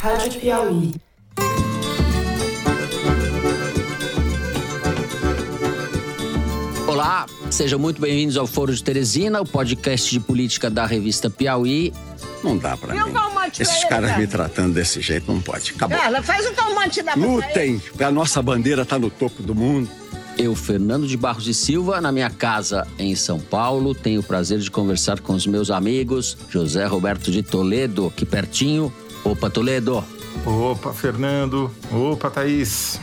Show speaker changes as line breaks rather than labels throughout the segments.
Rádio Piauí.
Olá, sejam muito bem-vindos ao Foro de Teresina, o podcast de política da revista Piauí.
Não dá pra
E o
mim.
calmante
Esses
pra
caras
cara?
me tratando desse jeito não pode. Acabou.
Ela faz o calmante da.
Lutem! A nossa bandeira tá no topo do mundo.
Eu, Fernando de Barros e Silva, na minha casa em São Paulo, tenho o prazer de conversar com os meus amigos José Roberto de Toledo, aqui pertinho. Opa, Toledo.
Opa, Fernando. Opa, Thaís.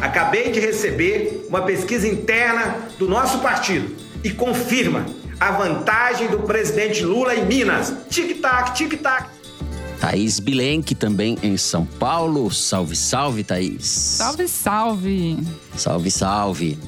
Acabei de receber uma pesquisa interna do nosso partido e confirma a vantagem do presidente Lula em Minas. Tic-tac, tic-tac.
Thaís Bilenque, também em São Paulo. Salve, salve, Thaís.
Salve, salve!
Salve, salve.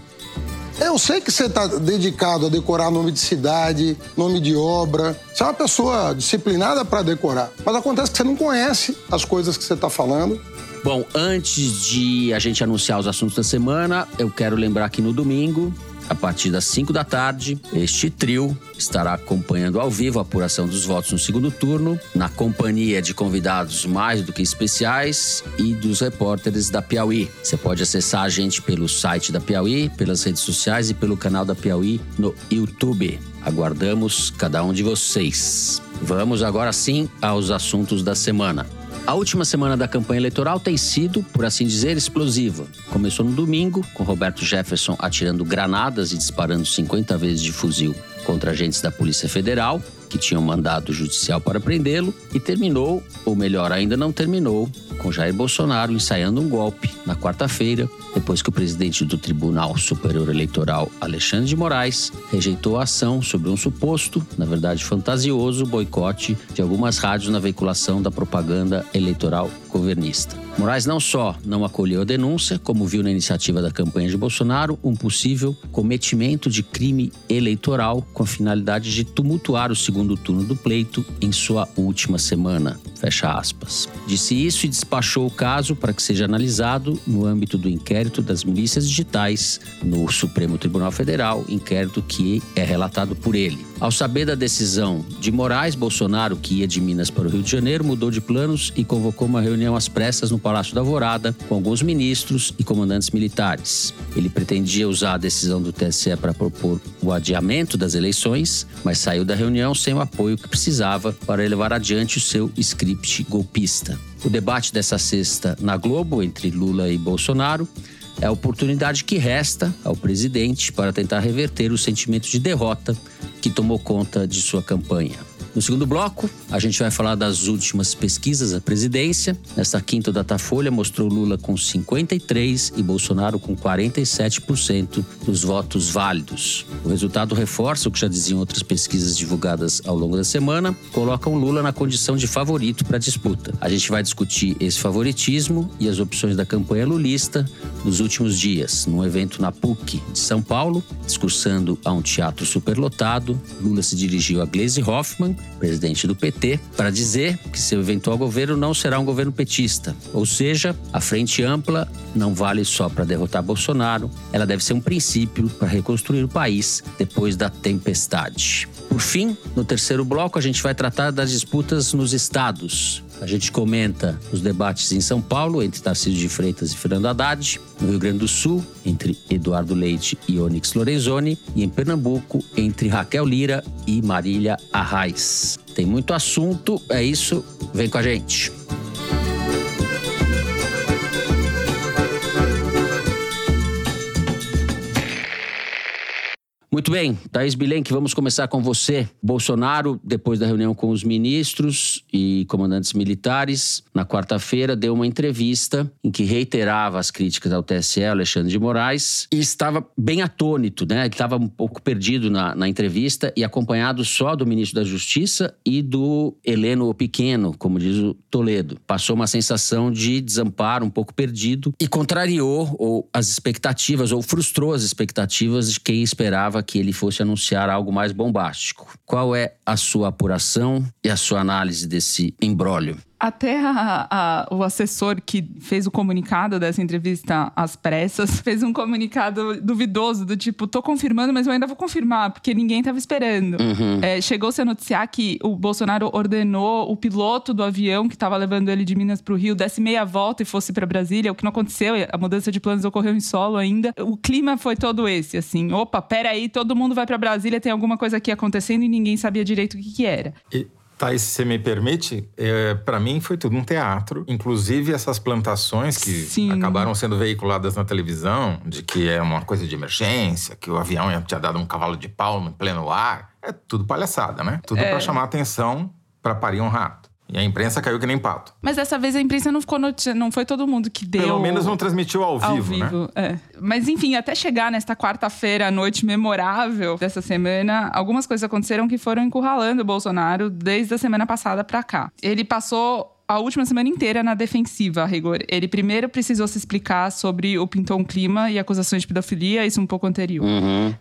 Eu sei que você está dedicado a decorar nome de cidade, nome de obra. Você é uma pessoa disciplinada para decorar. Mas acontece que você não conhece as coisas que você está falando.
Bom, antes de a gente anunciar os assuntos da semana, eu quero lembrar que no domingo, a partir das 5 da tarde, este trio estará acompanhando ao vivo a apuração dos votos no segundo turno, na companhia de convidados mais do que especiais e dos repórteres da Piauí. Você pode acessar a gente pelo site da Piauí, pelas redes sociais e pelo canal da Piauí no YouTube. Aguardamos cada um de vocês. Vamos agora sim aos assuntos da semana. A última semana da campanha eleitoral tem sido, por assim dizer, explosiva. Começou no domingo, com Roberto Jefferson atirando granadas e disparando 50 vezes de fuzil contra agentes da Polícia Federal, que tinham mandado judicial para prendê-lo, e terminou, ou melhor, ainda não terminou, com Jair Bolsonaro ensaiando um golpe na quarta-feira, depois que o presidente do Tribunal Superior Eleitoral, Alexandre de Moraes, rejeitou a ação sobre um suposto, na verdade fantasioso, boicote de algumas rádios na veiculação da propaganda eleitoral governista. Moraes não só não acolheu a denúncia, como viu na iniciativa da campanha de Bolsonaro um possível cometimento de crime eleitoral com a finalidade de tumultuar o segundo turno do pleito em sua última semana. Fecha aspas. Disse isso e despachou o caso para que seja analisado no âmbito do inquérito das milícias digitais no Supremo Tribunal Federal, inquérito que é relatado por ele. Ao saber da decisão de Moraes, Bolsonaro, que ia de Minas para o Rio de Janeiro, mudou de planos e convocou uma reunião às pressas no Palácio da Alvorada com alguns ministros e comandantes militares. Ele pretendia usar a decisão do TSE para propor o adiamento das eleições, mas saiu da reunião sem o apoio que precisava para levar adiante o seu script golpista. O debate dessa sexta na Globo entre Lula e Bolsonaro é a oportunidade que resta ao presidente para tentar reverter o sentimento de derrota que tomou conta de sua campanha. No segundo bloco, a gente vai falar das últimas pesquisas à presidência. Nesta quinta, Datafolha mostrou Lula com 53% e Bolsonaro com 47% dos votos válidos. O resultado reforça o que já diziam outras pesquisas divulgadas ao longo da semana, colocam Lula na condição de favorito para a disputa. A gente vai discutir esse favoritismo e as opções da campanha lulista nos últimos dias, num evento na PUC de São Paulo, discursando a um teatro superlotado. Lula se dirigiu a Gleisi Hoffmann, presidente do PT, para dizer que seu eventual governo não será um governo petista. Ou seja, a frente ampla não vale só para derrotar Bolsonaro, ela deve ser um princípio para reconstruir o país depois da tempestade. Por fim, no terceiro bloco, a gente vai tratar das disputas nos estados. A gente comenta os debates em São Paulo entre Tarcísio de Freitas e Fernando Haddad, no Rio Grande do Sul entre Eduardo Leite e Onyx Lorenzoni e em Pernambuco entre Raquel Lira e Marília Arraes. Tem muito assunto, é isso, vem com a gente. Muito bem, Thaís Bilenque, vamos começar com você. Bolsonaro, depois da reunião com os ministros e comandantes militares, na quarta-feira deu uma entrevista em que reiterava as críticas ao TSE, Alexandre de Moraes, e estava bem atônito, né? Ele estava um pouco perdido na, na entrevista e acompanhado só do ministro da Justiça e do Heleno Pequeno, como diz o Toledo. Passou uma sensação de desamparo, um pouco perdido, e contrariou ou, as expectativas, ou frustrou as expectativas de quem esperava que ele fosse anunciar algo mais bombástico. Qual é a sua apuração e a sua análise desse imbróglio?
Até a- a- o assessor que fez o comunicado dessa entrevista às pressas fez um comunicado duvidoso, do tipo, tô confirmando, mas eu ainda vou confirmar, porque ninguém tava esperando. É, Chegou-se a noticiar que o Bolsonaro ordenou o piloto do avião que estava levando ele de Minas para o Rio desse meia volta e fosse para Brasília, o que não aconteceu, a mudança de planos ocorreu em solo ainda. O clima foi todo esse, assim, opa, peraí, todo mundo vai para Brasília, tem alguma coisa aqui acontecendo e ninguém sabia direito o que, que era.
E, Thaís, se você me permite, é, para mim foi tudo um teatro. Inclusive essas plantações que
Sim.
acabaram sendo veiculadas na televisão, de que é uma coisa de emergência, que o avião tinha dado um cavalo de pau no pleno ar. É tudo palhaçada, né? Tudo pra chamar atenção para parir um rato. E a imprensa caiu que nem pato.
Mas dessa vez a imprensa não ficou notícia, não foi todo mundo que deu.
Pelo menos não transmitiu ao vivo,
ao
né?
vivo, é. Mas enfim, até chegar nesta quarta-feira, a noite memorável dessa semana, algumas coisas aconteceram que foram encurralando o Bolsonaro desde a semana passada pra cá. Ele passou a última semana inteira na defensiva, a rigor. Ele primeiro precisou se explicar sobre o Pintou Clima e acusações de pedofilia, isso um pouco anterior.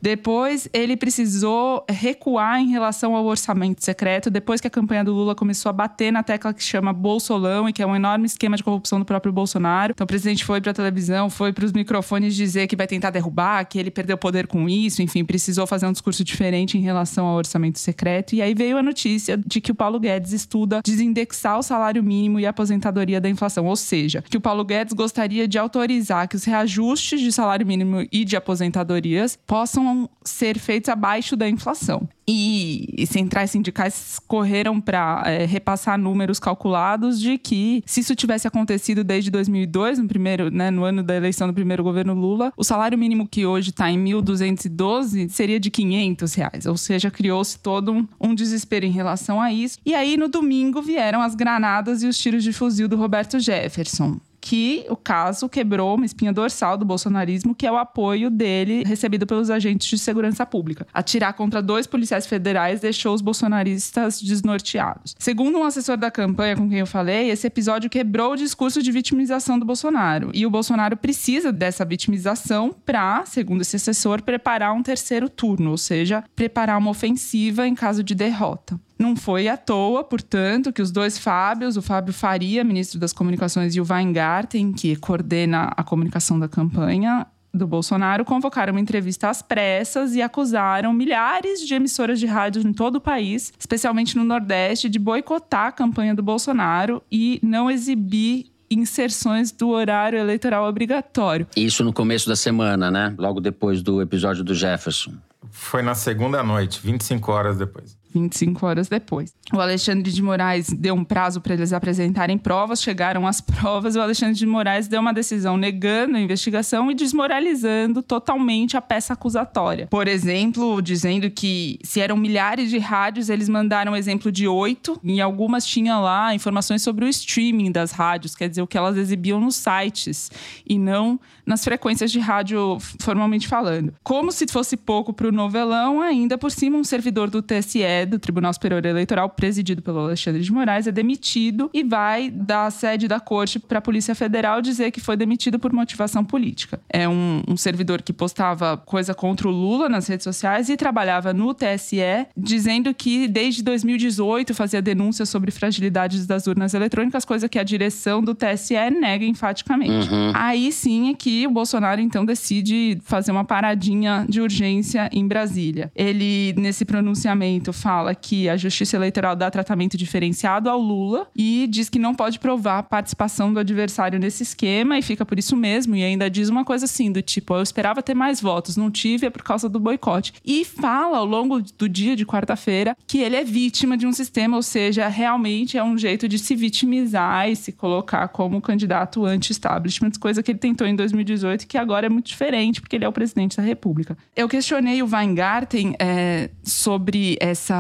Depois, ele precisou recuar em relação ao orçamento secreto, depois que a campanha do Lula começou a bater na tecla que chama Bolsolão e que é um enorme esquema de corrupção do próprio Bolsonaro. Então, o presidente foi pra televisão, foi pros microfones dizer que vai tentar derrubar, que ele perdeu poder com isso, enfim, precisou fazer um discurso diferente em relação ao orçamento secreto. E aí veio a notícia de que o Paulo Guedes estuda desindexar o salário mínimo e a aposentadoria da inflação, ou seja, que o Paulo Guedes gostaria de autorizar que os reajustes de salário mínimo e de aposentadorias possam ser feitos abaixo da inflação. E, e centrais sindicais correram para repassar números calculados de que, se isso tivesse acontecido desde 2002, no, primeiro, né, no ano da eleição do primeiro governo Lula, o salário mínimo que hoje está em 1.212 seria de 500 reais. Ou seja, criou-se todo um, um desespero em relação a isso. E aí, no domingo, vieram as granadas e os tiros de fuzil do Roberto Jefferson que o caso quebrou uma espinha dorsal do bolsonarismo, que é o apoio dele recebido pelos agentes de segurança pública. Atirar contra dois policiais federais deixou os bolsonaristas desnorteados. Segundo um assessor da campanha com quem eu falei, esse episódio quebrou o discurso de vitimização do Bolsonaro. E o Bolsonaro precisa dessa vitimização para, segundo esse assessor, preparar um terceiro turno, ou seja, preparar uma ofensiva em caso de derrota. Não foi à toa, portanto, que os dois Fábios, o Fábio Faria, ministro das Comunicações, e o Weingarten, que coordena a comunicação da campanha do Bolsonaro, convocaram uma entrevista às pressas e acusaram milhares de emissoras de rádio em todo o país, especialmente no Nordeste, de boicotar a campanha do Bolsonaro e não exibir inserções do horário eleitoral obrigatório.
Isso no começo da semana, né? Logo depois do episódio do Jefferson.
Foi na segunda noite, 25 horas depois.
25 horas depois. O Alexandre de Moraes deu um prazo para eles apresentarem provas, chegaram as provas, e o Alexandre de Moraes deu uma decisão negando a investigação e desmoralizando totalmente a peça acusatória. Por exemplo, dizendo que se eram milhares de rádios, eles mandaram um exemplo de oito, e algumas tinham lá informações sobre o streaming das rádios, quer dizer, o que elas exibiam nos sites, e não nas frequências de rádio formalmente falando. Como se fosse pouco para o novelão, ainda por cima, um servidor do TSE, do Tribunal Superior Eleitoral, presidido pelo Alexandre de Moraes, é demitido e vai da sede da corte para a Polícia Federal dizer que foi demitido por motivação política. É um, um servidor que postava coisa contra o Lula nas redes sociais e trabalhava no TSE, dizendo que desde 2018 fazia denúncias sobre fragilidades das urnas eletrônicas, coisa que a direção do TSE nega enfaticamente. Aí sim é que o Bolsonaro então decide fazer uma paradinha de urgência em Brasília. Ele, nesse pronunciamento, fala que a Justiça Eleitoral dá tratamento diferenciado ao Lula e diz que não pode provar a participação do adversário nesse esquema e fica por isso mesmo. E ainda diz uma coisa assim, do tipo, eu esperava ter mais votos, não tive, é por causa do boicote. E fala ao longo do dia de quarta-feira que ele é vítima de um sistema, ou seja, realmente é um jeito de se vitimizar e se colocar como candidato anti-establishment, coisa que ele tentou em 2018 e que agora é muito diferente, porque ele é o presidente da República. Eu questionei o Weingarten é, sobre essa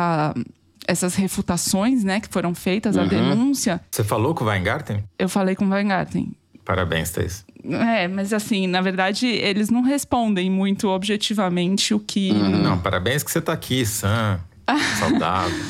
essas refutações, né, que foram feitas à denúncia.
Você falou com o Weingarten?
Eu falei com o Weingarten.
Parabéns, Thaís.
É, mas assim, na verdade, eles não respondem muito objetivamente o que.
Não, parabéns que você tá aqui, Sam. Saudável.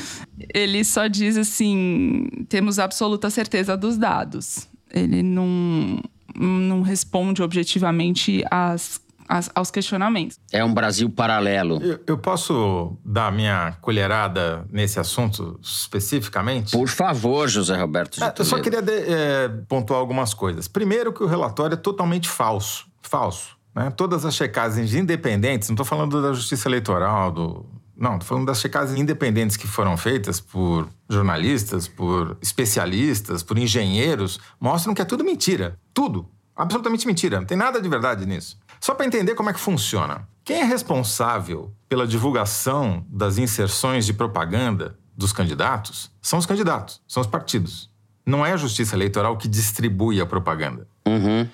Ele só diz assim: temos absoluta certeza dos dados. Ele não, não responde objetivamente às as- aos questionamentos.
É um Brasil paralelo.
Eu, eu posso dar minha colherada nesse assunto especificamente?
Por favor, José Roberto de
É, eu só queria de- é, pontuar algumas coisas. Primeiro, que o relatório é totalmente falso. Falso. Né? Todas as checagens independentes, não estou falando da justiça eleitoral, do. Não, estou falando das checagens independentes que foram feitas por jornalistas, por especialistas, por engenheiros, mostram que é tudo mentira. Tudo. Absolutamente mentira. Não tem nada de verdade nisso. Só para entender como é que funciona. Quem é responsável pela divulgação das inserções de propaganda dos candidatos são os candidatos, são os partidos. Não é a justiça eleitoral que distribui a propaganda.
Uhum.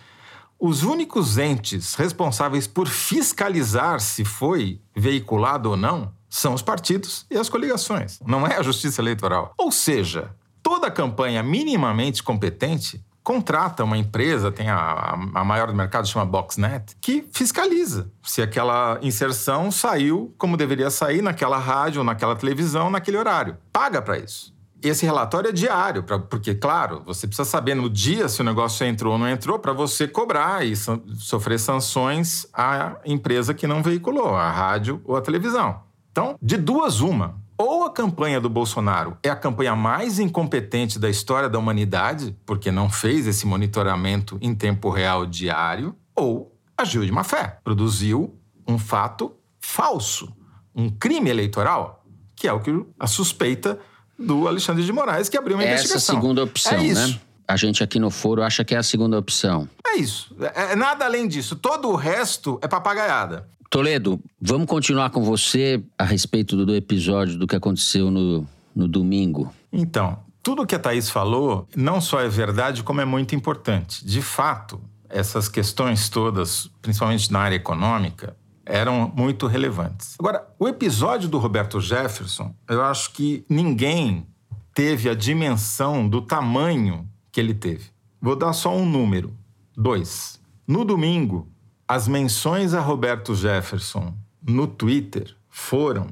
Os únicos entes responsáveis por fiscalizar se foi veiculado ou não são os partidos e as coligações. Não é a justiça eleitoral. Ou seja, toda campanha minimamente competente contrata uma empresa, tem a, a- maior do mercado, chama Boxnet, que fiscaliza se aquela inserção saiu como deveria sair naquela rádio, naquela televisão, naquele horário. Paga para isso. Esse relatório é diário, pra- porque, claro, você precisa saber no dia se o negócio entrou ou não entrou para você cobrar e so- sofrer sanções à empresa que não veiculou, a rádio ou a televisão. Então, de duas, uma. Ou a campanha do Bolsonaro é a campanha mais incompetente da história da humanidade, porque não fez esse monitoramento em tempo real diário, ou agiu de má fé, produziu um fato falso, um crime eleitoral, que é o que a suspeita do Alexandre de Moraes, que abriu uma
Essa
investigação.
segunda opção,
é isso.
né? A gente aqui no foro acha que é a segunda opção.
É isso. É, é nada além disso. Todo o resto é papagaiada.
Toledo, vamos continuar com você a respeito do, episódio do que aconteceu no, no domingo.
Então, tudo que a Thaís falou não só é verdade, como é muito importante. De fato, essas questões todas, principalmente na área econômica, eram muito relevantes. Agora, o episódio do Roberto Jefferson, eu acho que ninguém teve a dimensão do tamanho que ele teve. Vou dar só um número: dois. No domingo, as menções a Roberto Jefferson no Twitter foram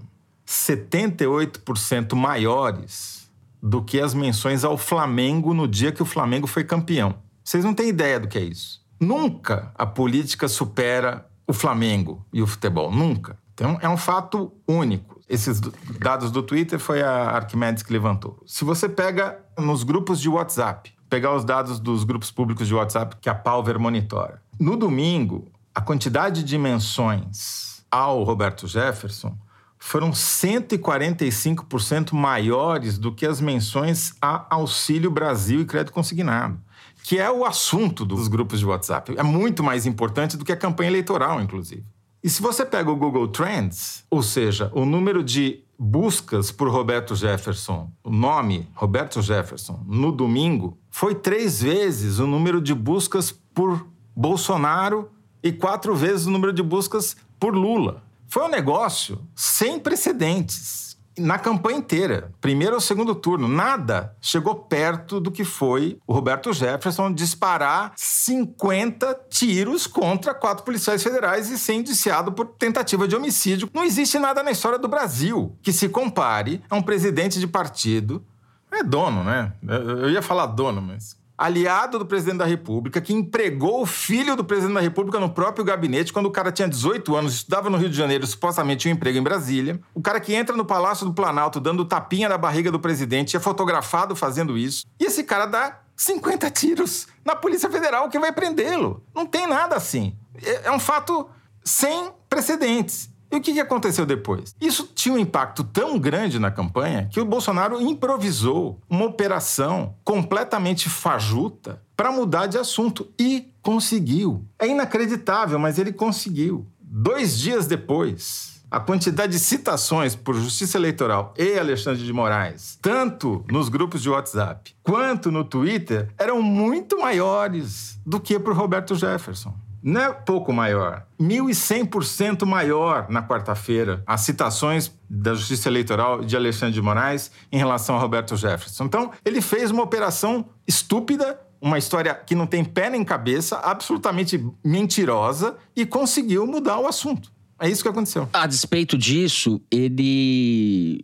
78% maiores do que as menções ao Flamengo no dia que o Flamengo foi campeão. Vocês não têm ideia do que é isso. Nunca a política supera o Flamengo e o futebol. Nunca. Então é um fato único. Esses do- dados do Twitter foi a Arquimedes que levantou. Se você pega nos grupos de WhatsApp, pegar os dados dos grupos públicos de WhatsApp que a Palver monitora. No domingo, a quantidade de menções ao Roberto Jefferson foram 145% maiores do que as menções a Auxílio Brasil e Crédito Consignado, que é o assunto dos grupos de WhatsApp. É muito mais importante do que a campanha eleitoral, inclusive. E se você pega o Google Trends, ou seja, o número de buscas por Roberto Jefferson, o nome Roberto Jefferson, no domingo, foi três vezes o número de buscas por Bolsonaro e quatro vezes o número de buscas por Lula. Foi um negócio sem precedentes. Na campanha inteira, primeiro ou segundo turno, nada chegou perto do que foi o Roberto Jefferson disparar 50 tiros contra quatro policiais federais e ser indiciado por tentativa de homicídio. Não existe nada na história do Brasil que se compare a um presidente de partido. É dono, né? Eu ia falar dono, mas aliado do presidente da República, que empregou o filho do presidente da República no próprio gabinete quando o cara tinha 18 anos, estudava no Rio de Janeiro, supostamente tinha um emprego em Brasília. O cara que entra no Palácio do Planalto dando tapinha na barriga do presidente, é fotografado fazendo isso. E esse cara dá 50 tiros na Polícia Federal que vai prendê-lo. Não tem nada assim. É é um fato sem precedentes. E o que aconteceu depois? Isso tinha um impacto tão grande na campanha que o Bolsonaro improvisou uma operação completamente fajuta para mudar de assunto e conseguiu. É inacreditável, mas ele conseguiu. Dois dias depois, a quantidade de citações por Justiça Eleitoral e Alexandre de Moraes, tanto nos grupos de WhatsApp quanto no Twitter, eram muito maiores do que por Roberto Jefferson. Não é pouco maior, 1.100% maior na quarta-feira as citações da Justiça Eleitoral de Alexandre de Moraes em relação a Roberto Jefferson. Então, ele fez uma operação estúpida, uma história que não tem pé nem cabeça, absolutamente mentirosa e conseguiu mudar o assunto. É isso que aconteceu.
A despeito disso, ele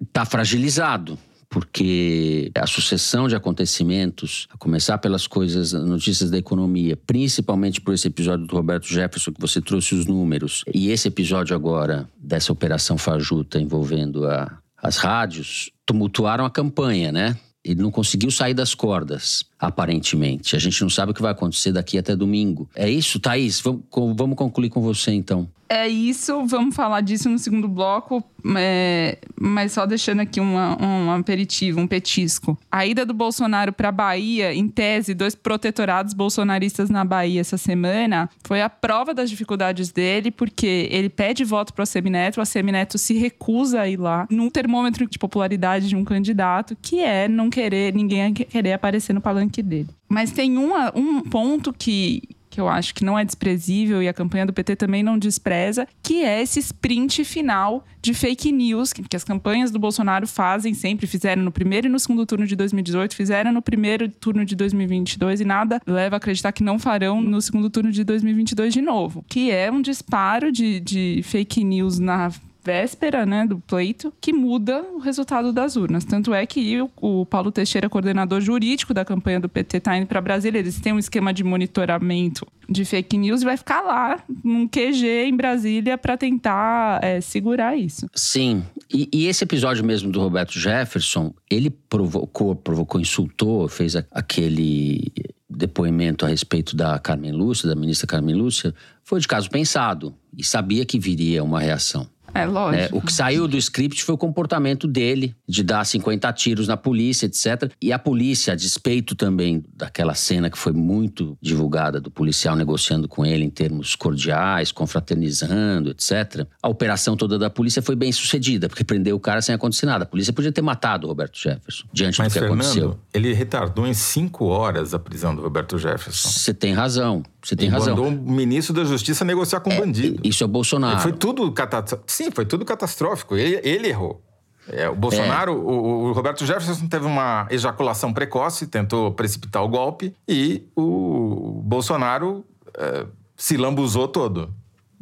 está fragilizado. Porque a sucessão de acontecimentos, a começar pelas coisas, notícias da economia, principalmente por esse episódio do Roberto Jefferson, que você trouxe os números, e esse episódio agora dessa operação fajuta envolvendo a, as rádios, tumultuaram a campanha, né? Ele não conseguiu sair das cordas, aparentemente. A gente não sabe o que vai acontecer daqui até domingo. É isso, Thaís? Vamos, vamos concluir com você, então.
É isso, vamos falar disso no segundo bloco, é, mas só deixando aqui uma, um aperitivo, um petisco. A ida do Bolsonaro para a Bahia, em tese, dois protetorados bolsonaristas na Bahia essa semana, foi a prova das dificuldades dele, porque ele pede voto para o Semineto, o Semineto se recusa a ir lá, num termômetro de popularidade de um candidato, que é não querer, ninguém querer aparecer no palanque dele. Mas tem uma, um ponto que, que eu acho que não é desprezível e a campanha do PT também não despreza, que é esse sprint final de fake news que, as campanhas do Bolsonaro fazem sempre, fizeram no primeiro e no segundo turno de 2018, fizeram no primeiro turno de 2022 e nada leva a acreditar que não farão no segundo turno de 2022 de novo, que é um disparo de, de fake news na véspera né, do pleito, que muda o resultado das urnas. Tanto é que o, o Paulo Teixeira, coordenador jurídico da campanha do PT, está indo para Brasília. Eles têm um esquema de monitoramento de fake news e vai ficar lá, num QG em Brasília, para tentar é, segurar isso.
Sim. E, e, esse episódio mesmo do Roberto Jefferson, ele provocou, provocou, insultou, fez a, aquele depoimento a respeito da Carmen Lúcia, da ministra Carmen Lúcia, foi de caso pensado e sabia que viria uma reação.
É lógico.
É, o que saiu do script foi o comportamento dele, de dar 50 tiros na polícia, etc. E a polícia, a despeito também daquela cena que foi muito divulgada do policial negociando com ele em termos cordiais, confraternizando, etc. A operação toda da polícia foi bem sucedida, porque prendeu o cara sem acontecer nada. A polícia podia ter matado o Roberto Jefferson diante
Mas,
do que
Fernando,
aconteceu.
Ele retardou em cinco horas a prisão do Roberto Jefferson.
Você tem razão. Você tem
e
razão.
mandou o ministro da Justiça negociar com
é,
bandido.
Isso é o Bolsonaro.
Foi tudo catastrófico. Sim, foi tudo catastrófico. Ele, ele errou. É, o Bolsonaro, é. o, o, Roberto Jefferson teve uma ejaculação precoce, tentou precipitar o golpe, e o Bolsonaro é, se lambuzou todo.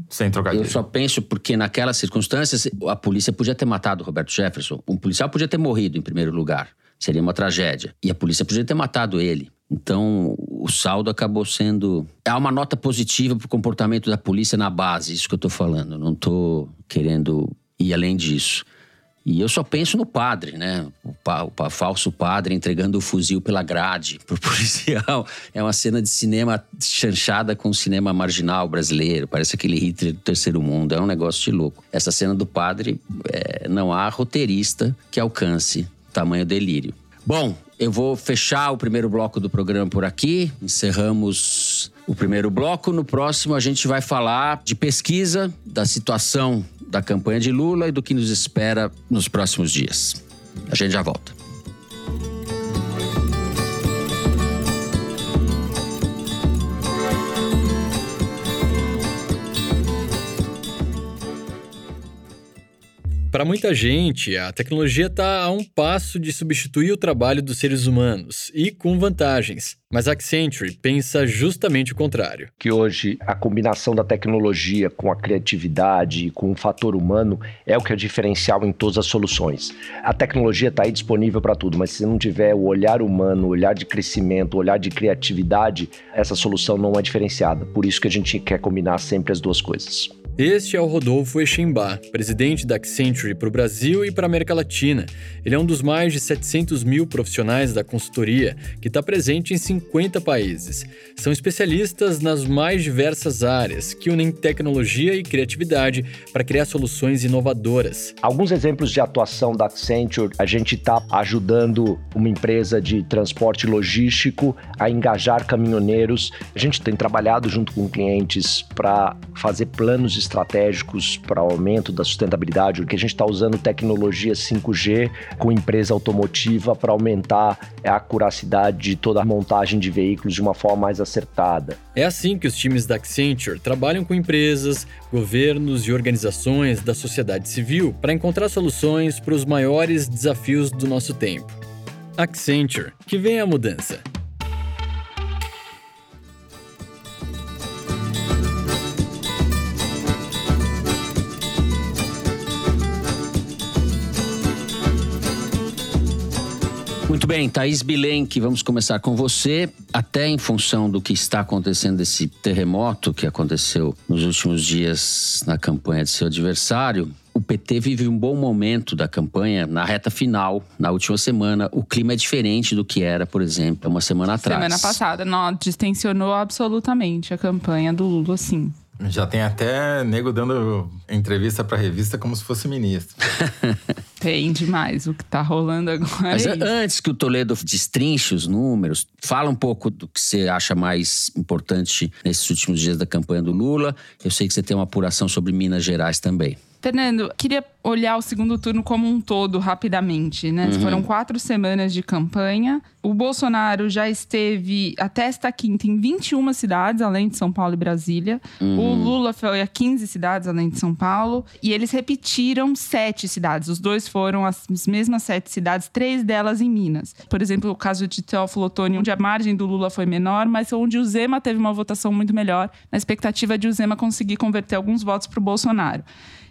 Sem trocadilho.
Eu só penso porque naquelas circunstâncias a polícia podia ter matado o Roberto Jefferson. Um policial podia ter morrido em primeiro lugar. Seria uma tragédia. E a polícia podia ter matado ele. Então, o saldo acabou sendo. É uma nota positiva para o comportamento da polícia na base, isso que eu estou falando. Não estou querendo ir além disso. E eu só penso no padre, né? O, pa, o falso padre entregando o fuzil pela grade pro policial. É uma cena de cinema chanchada com o cinema marginal brasileiro. Parece aquele Hitler do terceiro mundo. É um negócio de louco. Essa cena do padre, é, não há roteirista que alcance tamanho delírio. Bom, eu vou fechar o primeiro bloco do programa por aqui. Encerramos o primeiro bloco. No próximo, a gente vai falar de pesquisa, da situação da campanha de Lula e do que nos espera nos próximos dias. A gente já volta.
Para muita gente, a tecnologia está a um passo de substituir o trabalho dos seres humanos e com vantagens. Mas a Accenture pensa justamente o contrário.
Que hoje a combinação da tecnologia com a criatividade e com o fator humano é o que é diferencial em todas as soluções. A tecnologia está aí disponível para tudo, mas se não tiver o olhar humano, o olhar de crescimento, o olhar de criatividade, essa solução não é diferenciada. Por isso que a gente quer combinar sempre as duas coisas.
Este é o Rodolfo Echembar, presidente da Accenture para o Brasil e para a América Latina. Ele é um dos mais de 700 mil profissionais da consultoria que está presente em 50 países. São especialistas nas mais diversas áreas que unem tecnologia e criatividade para criar soluções inovadoras.
Alguns exemplos de atuação da Accenture: a gente está ajudando uma empresa de transporte logístico a engajar caminhoneiros. A gente tem trabalhado junto com clientes para fazer planos de estratégicos para o aumento da sustentabilidade, porque a gente está usando tecnologia 5G com empresa automotiva para aumentar a acuracidade de toda a montagem de veículos de uma forma mais acertada.
É assim que os times da Accenture trabalham com empresas, governos e organizações da sociedade civil para encontrar soluções para os maiores desafios do nosso tempo. Accenture, que vem a mudança.
Muito bem, Thaís Bilenque, vamos começar com você. Até em função do que está acontecendo, desse terremoto que aconteceu nos últimos dias na campanha de seu adversário, o PT vive um bom momento da campanha na reta final, na última semana. O clima é diferente do que era, por exemplo, uma semana atrás.
Semana passada, não, distensionou absolutamente a campanha do Lula, sim.
Já tem até nego dando entrevista para revista como se fosse ministro.
tem demais o que tá rolando agora.
Mas
é
antes que o Toledo destrinche os números, fala um pouco do que você acha mais importante nesses últimos dias da campanha do Lula. Eu sei que você tem uma apuração sobre Minas Gerais também.
Fernando, queria olhar o segundo turno como um todo rapidamente, né? Uhum. Foram quatro semanas de campanha. O Bolsonaro já esteve até esta quinta em 21 cidades, além de São Paulo e Brasília. Uhum. O Lula foi a 15 cidades, além de São Paulo. E eles repetiram sete cidades. Os dois foram as mesmas sete cidades, três delas em Minas. Por exemplo, o caso de Teófilo Otoni, onde a margem do Lula foi menor, mas onde o Zema teve uma votação muito melhor, na expectativa de o Zema conseguir converter alguns votos para o Bolsonaro.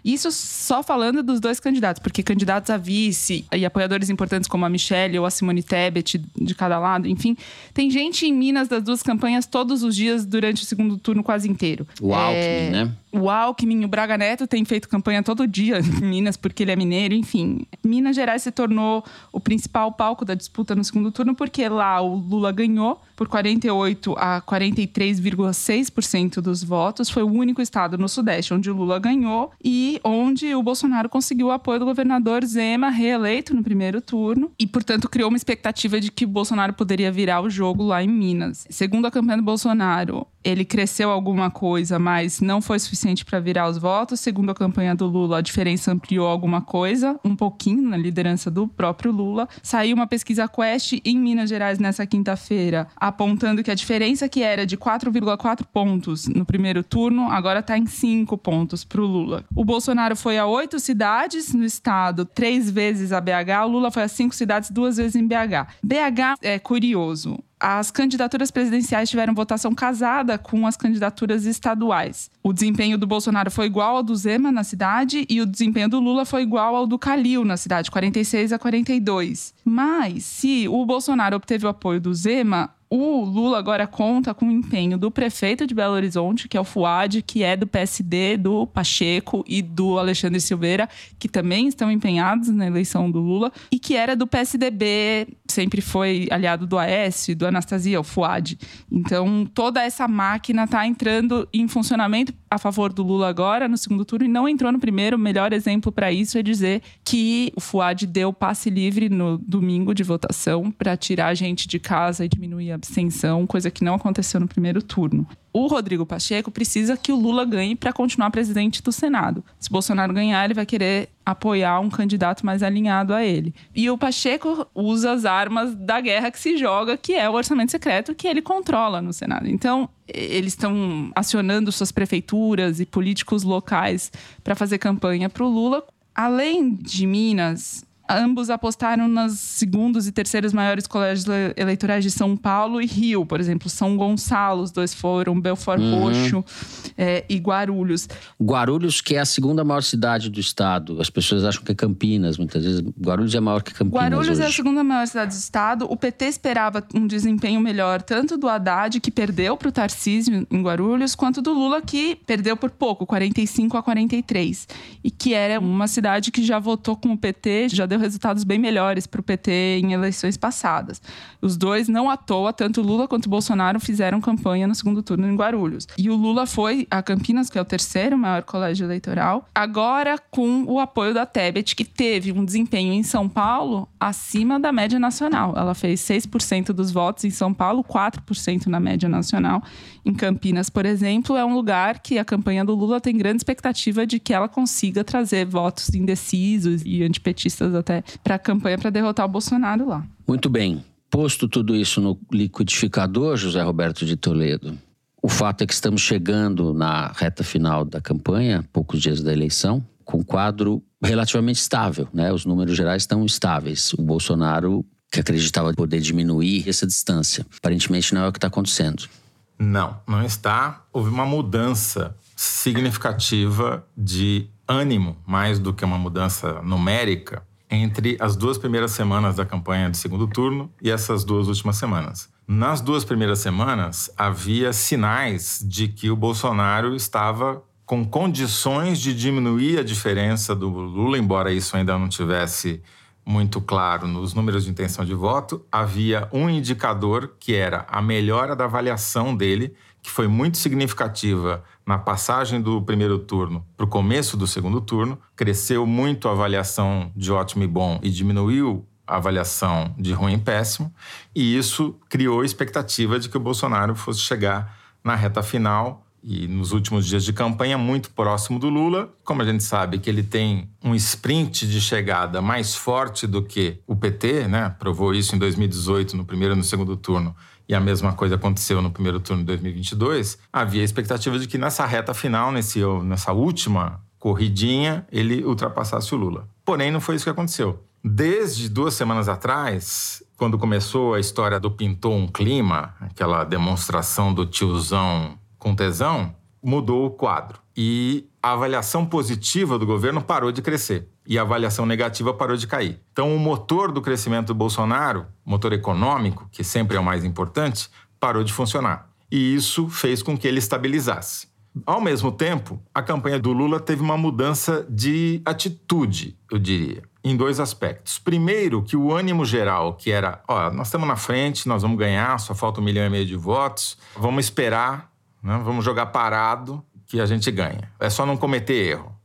Isso só falando dos dois candidatos, porque candidatos a vice e apoiadores importantes como a Michelle ou a Simone Tebet de cada lado, enfim, tem gente em Minas das duas campanhas todos os dias durante o segundo turno quase inteiro.
O Alckmin, é... né?
O Alckmin, o Braga Neto tem feito campanha todo dia em Minas porque ele é mineiro, enfim. Minas Gerais se tornou o principal palco da disputa no segundo turno porque lá o Lula ganhou por 48 a 43,6% dos votos. Foi o único estado no Sudeste onde o Lula ganhou e onde o Bolsonaro conseguiu o apoio do governador Zema, reeleito no primeiro turno, e, portanto, criou uma expectativa de que o Bolsonaro poderia virar o jogo lá em Minas. Segundo a campanha do Bolsonaro, ele cresceu alguma coisa, mas não foi suficiente para virar os votos. Segundo a campanha do Lula, a diferença ampliou alguma coisa, um pouquinho na liderança do próprio Lula. Saiu uma pesquisa Quest em Minas Gerais nessa quinta-feira, apontando que a diferença que era de 4,4 pontos no primeiro turno, agora está em 5 pontos para o Lula. O Bolsonaro foi a oito cidades no estado, três vezes a BH. O Lula foi a cinco cidades, duas vezes em BH. BH é curioso as candidaturas presidenciais tiveram votação casada com as candidaturas estaduais. O desempenho do Bolsonaro foi igual ao do Zema na cidade e o desempenho do Lula foi igual ao do Calil na cidade, 46 a 42. Mas se o Bolsonaro obteve o apoio do Zema, o Lula agora conta com o empenho do prefeito de Belo Horizonte, que é o Fuad, que é do PSD, do Pacheco e do Alexandre Silveira, que também estão empenhados na eleição do Lula, e que era do PSDB, sempre foi aliado do Aécio, do Anastasia, o Fuad. Então, toda essa máquina está entrando em funcionamento a favor do Lula agora, no segundo turno, e não entrou no primeiro. O melhor exemplo para isso é dizer que o Fuad deu passe livre no domingo de votação para tirar a gente de casa e diminuir a abstenção, coisa que não aconteceu no primeiro turno. O Rodrigo Pacheco precisa que o Lula ganhe para continuar presidente do Senado. Se Bolsonaro ganhar, ele vai querer apoiar um candidato mais alinhado a ele. E o Pacheco usa as armas da guerra que se joga, que é o orçamento secreto que ele controla no Senado. Então, eles estão acionando suas prefeituras e políticos locais para fazer campanha para o Lula. Além de Minas, ambos apostaram nos segundos e terceiros maiores colégios eleitorais de São Paulo e Rio, por exemplo, São Gonçalo, os dois foram, Belfort uhum. Roxo é, e Guarulhos.
Guarulhos, que é a segunda maior cidade do estado. As pessoas acham que é Campinas, muitas vezes. Guarulhos é maior que Campinas.
Guarulhos
hoje.
é a segunda maior cidade do estado. O PT esperava um desempenho melhor, tanto do Haddad, que perdeu para o Tarcísio em Guarulhos, quanto do Lula, que perdeu por pouco, 45 a 43. E que era uma cidade que já votou com o PT, já deu deu resultados bem melhores para o PT em eleições passadas. Os dois, não à toa, tanto Lula quanto Bolsonaro fizeram campanha no segundo turno em Guarulhos. E o Lula foi a Campinas, que é o terceiro maior colégio eleitoral, agora com o apoio da Tebet, que teve um desempenho em São Paulo acima da média nacional. Ela fez 6% dos votos em São Paulo, 4% na média nacional. Em Campinas, por exemplo, é um lugar que a campanha do Lula tem grande expectativa de que ela consiga trazer votos indecisos e antipetistas até para a campanha para derrotar o Bolsonaro lá.
Muito bem. Posto tudo isso no liquidificador, José Roberto de Toledo, o fato é que estamos chegando na reta final da campanha, poucos dias da eleição, com um quadro relativamente estável, né? Os números gerais estão estáveis. O Bolsonaro que acreditava poder diminuir essa distância, aparentemente não é o que está acontecendo.
Não, não está. Houve uma mudança significativa de ânimo, mais do que uma mudança numérica, entre as duas primeiras semanas da campanha de segundo turno e essas duas últimas semanas. Nas duas primeiras semanas, havia sinais de que o Bolsonaro estava com condições de diminuir a diferença do Lula, embora isso ainda não tivesse muito claro nos números de intenção de voto, havia um indicador que era a melhora da avaliação dele, que foi muito significativa na passagem do primeiro turno para o começo do segundo turno. Cresceu muito a avaliação de ótimo e bom e diminuiu a avaliação de ruim e péssimo, e isso criou expectativa de que o Bolsonaro fosse chegar na reta final e nos últimos dias de campanha muito próximo do Lula. Como a gente sabe que ele tem um sprint de chegada mais forte do que o PT, né? Provou isso em 2018 no primeiro e no segundo turno. E a mesma coisa aconteceu no primeiro turno de 2022. Havia expectativa de que nessa reta final, nesse, nessa última corridinha, ele ultrapassasse o Lula. Porém, não foi isso que aconteceu. Desde duas semanas atrás, quando começou a história do Pintou um Clima, aquela demonstração do tiozão com tesão, mudou o quadro. E a avaliação positiva do governo parou de crescer e a avaliação negativa parou de cair. Então, o motor do crescimento do Bolsonaro, motor econômico, que sempre é o mais importante, parou de funcionar. E isso fez com que ele estabilizasse. Ao mesmo tempo, a campanha do Lula teve uma mudança de atitude, eu diria em dois aspectos. Primeiro, que o ânimo geral, que era, ó, nós estamos na frente, nós vamos ganhar, só falta um milhão e meio de votos, vamos esperar, né? vamos jogar parado que a gente ganha. É só não cometer erro.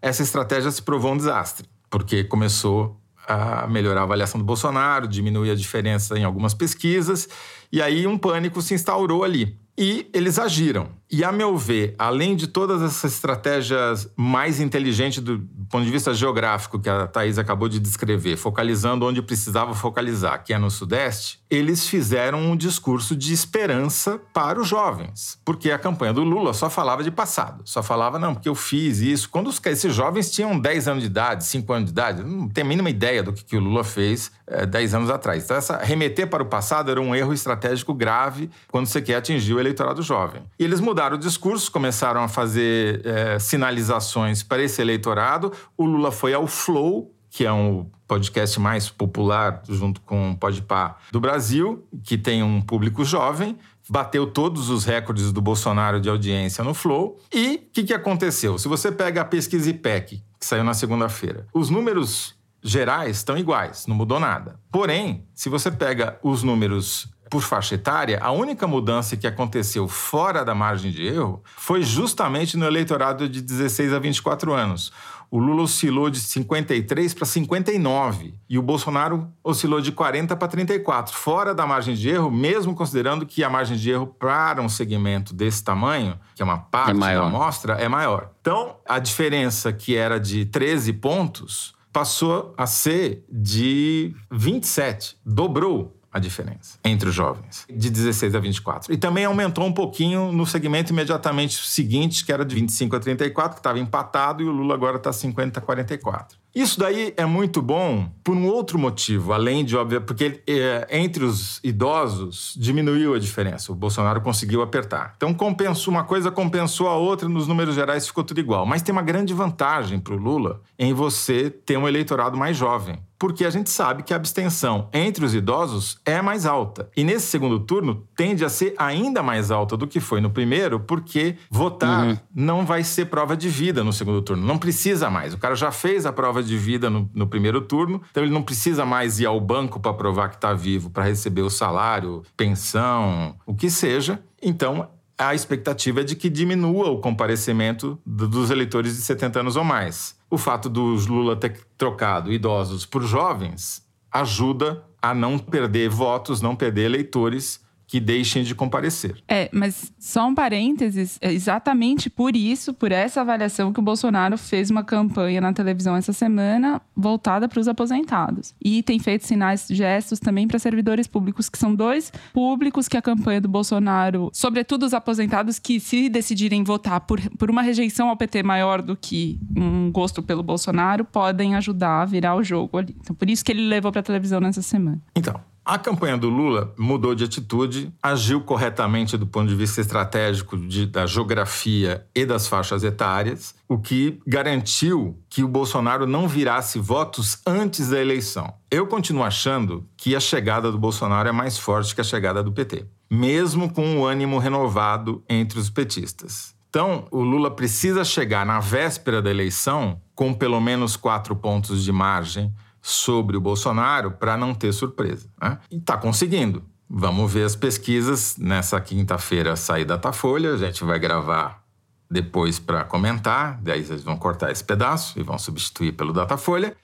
Essa estratégia se provou um desastre, porque começou a melhorar a avaliação do Bolsonaro, diminuir a diferença em algumas pesquisas, e aí um pânico se instaurou ali. E eles agiram. E, a meu ver, além de todas essas estratégias mais inteligentes do ponto de vista geográfico que a Thais acabou de descrever, focalizando onde precisava focalizar, que é no Sudeste, eles fizeram um discurso de esperança para os jovens. Porque a campanha do Lula só falava de passado. Só falava, não, porque eu fiz isso. Quando os, esses jovens tinham 10 anos de idade, 5 anos de idade, não tem a mínima ideia do que, que o Lula fez é, 10 anos atrás. Então, essa, remeter para o passado era um erro estratégico grave quando você quer atingir o eleitorado jovem. E eles mudaram o discurso, começaram a fazer é, sinalizações para esse eleitorado. O Lula foi ao Flow, que é um podcast mais popular, junto com o Podpah, do Brasil, que tem um público jovem, bateu todos os recordes do Bolsonaro de audiência no Flow. E o que, que aconteceu? Se você pega a pesquisa IPEC, que saiu na segunda-feira, os números gerais estão iguais, não mudou nada. Porém, se você pega os números por faixa etária, a única mudança que aconteceu fora da margem de erro foi justamente no eleitorado de 16 a 24 anos. O Lula oscilou de 53 para 59 e o Bolsonaro oscilou de 40 para 34, fora da margem de erro, mesmo considerando que a margem de erro para um segmento desse tamanho, que é uma parte é da amostra, é maior. Então, a diferença que era de 13 pontos passou a ser de 27, dobrou a diferença entre os jovens, de 16 a 24. E também aumentou um pouquinho no segmento imediatamente seguinte, que era de 25 a 34, que estava empatado, e o Lula agora está 50 a 44. Isso daí é muito bom por um outro motivo, além de óbvio, porque é, entre os idosos diminuiu a diferença. O Bolsonaro conseguiu apertar. Então compensou uma coisa, compensou a outra, nos números gerais ficou tudo igual. Mas tem uma grande vantagem para o Lula em você ter um eleitorado mais jovem porque a gente sabe que a abstenção entre os idosos é mais alta. E nesse segundo turno tende a ser ainda mais alta do que foi no primeiro, porque votar uhum. não vai ser prova de vida no segundo turno. Não precisa mais. O cara já fez a prova de vida no, no primeiro turno, então ele não precisa mais ir ao banco para provar que está vivo, para receber o salário, pensão, o que seja. Então, a expectativa é de que diminua o comparecimento dos eleitores de 70 anos ou mais. O fato dos Lula ter trocado idosos por jovens ajuda a não perder votos, não perder eleitores que deixem de comparecer.
É, mas só um parênteses, é exatamente por isso, por essa avaliação que o Bolsonaro fez uma campanha na televisão essa semana voltada para os aposentados. E tem feito sinais, gestos também para servidores públicos, que são dois públicos que a campanha do Bolsonaro, sobretudo os aposentados que se decidirem votar por, por uma rejeição ao PT maior do que um gosto pelo Bolsonaro, podem ajudar a virar o jogo ali. Então por isso que ele levou para a televisão nessa semana.
Então, A campanha do Lula mudou de atitude, agiu corretamente do ponto de vista estratégico de, da geografia e das faixas etárias, o que garantiu que o Bolsonaro não virasse votos antes da eleição. Eu continuo achando que a chegada do Bolsonaro é mais forte que a chegada do PT, mesmo com o ânimo renovado entre os petistas. Então, o Lula precisa chegar na véspera da eleição com pelo menos quatro pontos de margem sobre o Bolsonaro para não ter surpresa. Né? E está conseguindo. Vamos ver as pesquisas. Nessa quinta-feira sair Datafolha, a gente vai gravar depois para comentar, daí vocês vão cortar esse pedaço e vão substituir pelo Datafolha.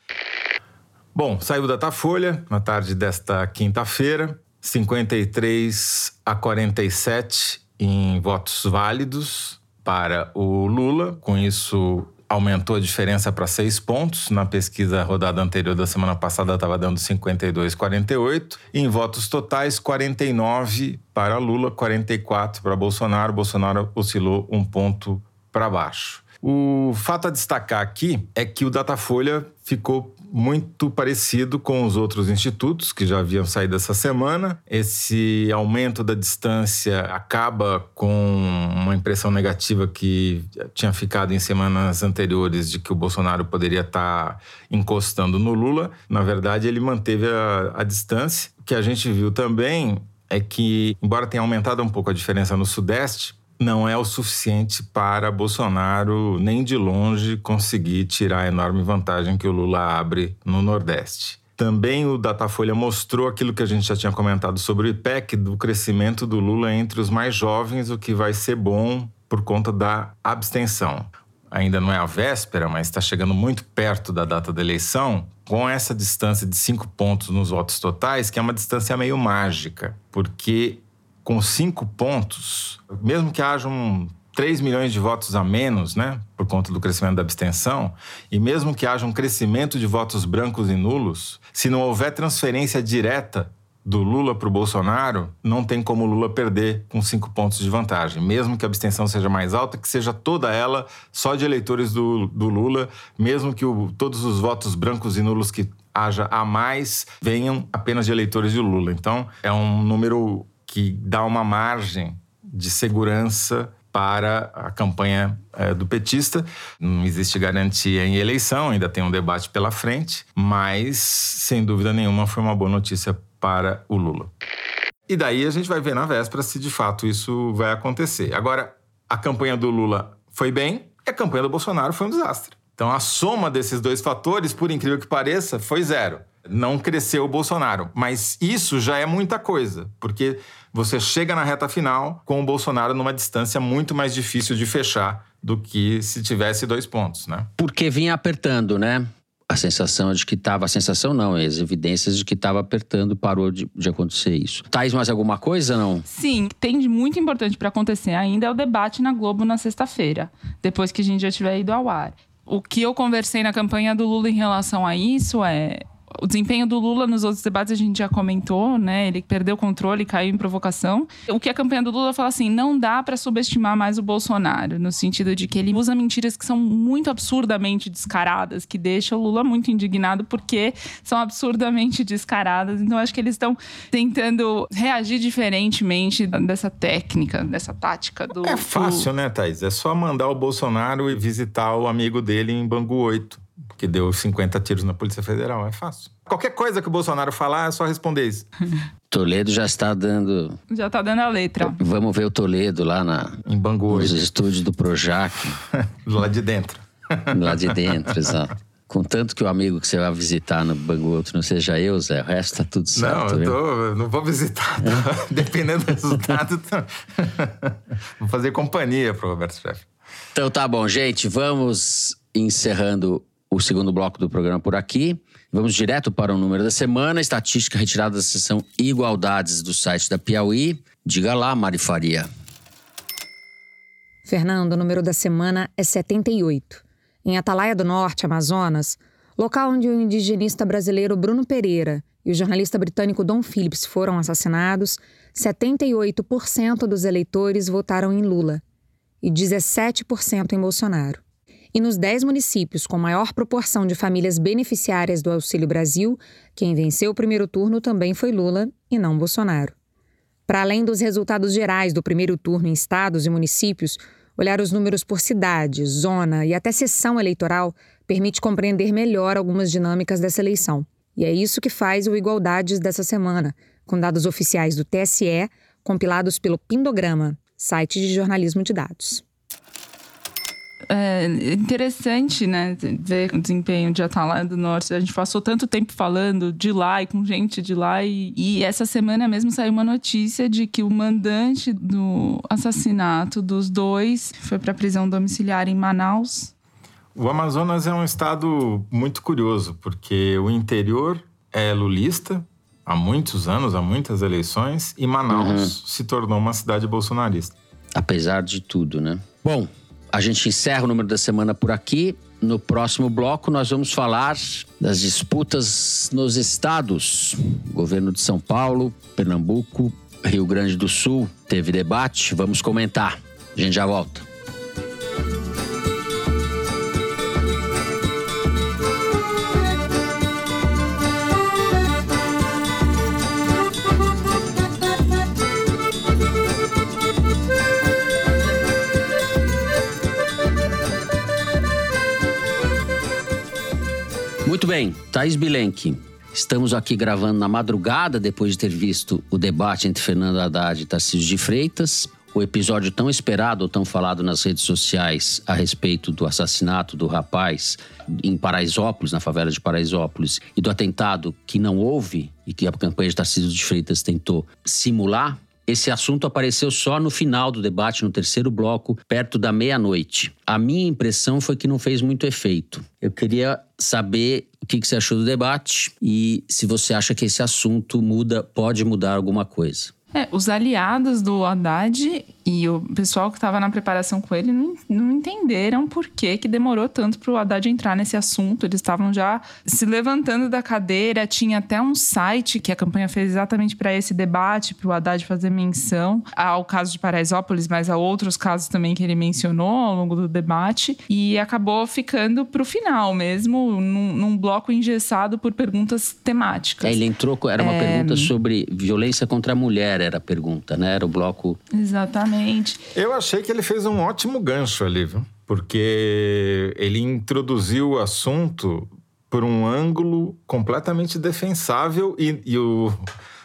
Bom, saiu o Datafolha na tarde desta quinta-feira, 53 a 47 em votos válidos para o Lula. Com isso, aumentou a diferença para seis pontos. Na pesquisa rodada anterior da semana passada estava dando 52,48. Em votos totais, 49 para Lula, 44 para Bolsonaro. Bolsonaro oscilou um ponto para baixo. O fato a destacar aqui é que o Datafolha ficou muito parecido com os outros institutos que já haviam saído essa semana. Esse aumento da distância acaba com uma impressão negativa que tinha ficado em semanas anteriores de que o Bolsonaro poderia estar encostando no Lula. Na verdade, ele manteve a, a distância. O que a gente viu também é que, embora tenha aumentado um pouco a diferença no Sudeste, não é o suficiente para Bolsonaro, nem de longe, conseguir tirar a enorme vantagem que o Lula abre no Nordeste. Também o Datafolha mostrou aquilo que a gente já tinha comentado sobre o IPEC, do crescimento do Lula entre os mais jovens, o que vai ser bom por conta da abstenção. Ainda não é a véspera, mas está chegando muito perto da data da eleição, com essa distância de cinco pontos nos votos totais, que é uma distância meio mágica, porque com cinco pontos, mesmo que hajam 3 milhões de votos a menos, né, por conta do crescimento da abstenção, e mesmo que haja um crescimento de votos brancos e nulos, se não houver transferência direta do Lula para o Bolsonaro, não tem como o Lula perder com cinco pontos de vantagem. Mesmo que a abstenção seja mais alta, que seja toda ela só de eleitores do, do Lula, mesmo que o, todos os votos brancos e nulos que haja a mais venham apenas de eleitores de Lula. Então, é um número que dá uma margem de segurança para a campanha é, do petista. Não existe garantia em eleição, ainda tem um debate pela frente, mas sem dúvida nenhuma foi uma boa notícia para o Lula. E daí a gente vai ver na véspera se de fato isso vai acontecer. Agora, a campanha do Lula foi bem e a campanha do Bolsonaro foi um desastre. Então a soma desses dois fatores, por incrível que pareça, foi zero não cresceu o Bolsonaro. Mas isso já é muita coisa, porque você chega na reta final com o Bolsonaro numa distância muito mais difícil de fechar do que se tivesse dois pontos, né?
Porque vinha apertando, né? A sensação de que estava, a sensação não, as evidências de que estava apertando parou de, de acontecer isso. Tais mais alguma coisa, não?
Sim, tem de muito importante para acontecer ainda é o debate na Globo na sexta-feira, depois que a gente já tiver ido ao ar. O que eu conversei na campanha do Lula em relação a isso é o desempenho do Lula nos outros debates a gente já comentou, né? Ele perdeu o controle, caiu em provocação. O que a campanha do Lula fala assim, não dá para subestimar mais o Bolsonaro, no sentido de que ele usa mentiras que são muito absurdamente descaradas, que deixam o Lula muito indignado porque são absurdamente descaradas. Então acho que eles estão tentando reagir diferentemente dessa técnica, dessa tática do
É fácil,
do...
né, Thaís? É só mandar o Bolsonaro e visitar o amigo dele em Bangu 8 que deu 50 tiros na Polícia Federal. É fácil. Qualquer coisa que o Bolsonaro falar, é só responder isso.
Toledo já está dando.
Já está dando a letra.
Vamos ver o Toledo lá na,
em Bangu
nos estúdios do Projac.
lá de dentro.
lá de dentro, exato. Contanto que o amigo que você vai visitar no Bangu outro não seja eu, Zé, o resto tá tudo certo.
Não, eu, tô, eu não vou visitar. Tô, dependendo do resultado, tô... vou fazer companhia pro Roberto Chefe.
Então tá bom, gente. Vamos encerrando o segundo bloco do programa por aqui. Vamos direto para o número da semana, estatística retirada da seção Igualdades do site da Piauí. Diga lá, Mari Faria.
Fernando, o número da semana é 78. Em Atalaia do Norte, Amazonas, local onde o indigenista brasileiro Bruno Pereira e o jornalista britânico Don Phillips foram assassinados, 78% dos eleitores votaram em Lula e 17% em Bolsonaro. E nos 10 municípios com maior proporção de famílias beneficiárias do Auxílio Brasil, quem venceu o primeiro turno também foi Lula e não Bolsonaro. Para além dos resultados gerais do primeiro turno em estados e municípios, olhar os números por cidade, zona e até sessão eleitoral permite compreender melhor algumas dinâmicas dessa eleição. E é isso que faz o Igualdades dessa semana, com dados oficiais do TSE compilados pelo Pindograma, site de jornalismo de dados
é interessante, né, ver o desempenho de Atalaia do Norte. A gente passou tanto tempo falando de lá e com gente de lá e, e essa semana mesmo saiu uma notícia de que o mandante do assassinato dos dois foi para prisão domiciliar em Manaus.
O Amazonas é um estado muito curioso, porque o interior é lulista há muitos anos, há muitas eleições, e Manaus uhum. se tornou uma cidade bolsonarista.
Apesar de tudo, né? Bom, a gente encerra o número da semana por aqui. No próximo bloco, nós vamos falar das disputas nos estados. Governo de São Paulo, Pernambuco, Rio Grande do Sul. Teve debate, vamos comentar. A gente já volta. Muito bem, Thaís Bilenque. Estamos aqui gravando na madrugada, depois de ter visto o debate entre Fernando Haddad e Tarcísio de Freitas. O episódio tão esperado ou tão falado nas redes sociais a respeito do assassinato do rapaz em Paraisópolis, na favela de Paraisópolis, e do atentado que não houve e que a campanha de Tarcísio de Freitas tentou simular, esse assunto apareceu só no final do debate, no terceiro bloco, perto da meia-noite. A minha impressão foi que não fez muito efeito. Eu queria saber o que você achou do debate e se você acha que esse assunto muda, pode mudar alguma coisa.
É, os aliados do Haddad e o pessoal que estava na preparação com ele não, não entenderam por que, que demorou tanto para o Haddad entrar nesse assunto. Eles estavam já se levantando da cadeira. Tinha até um site que a campanha fez exatamente para esse debate, para o Haddad fazer menção ao caso de Paraisópolis, mas a outros casos também que ele mencionou ao longo do debate. E acabou ficando para o final mesmo, num, num, bloco engessado por perguntas temáticas.
É, ele entrou, era uma é... pergunta sobre violência contra a mulher, era a pergunta, né? Era o bloco.
Exatamente. Exatamente.
Eu achei que ele fez um ótimo gancho ali, viu? Porque ele introduziu o assunto por um ângulo completamente defensável e, e o,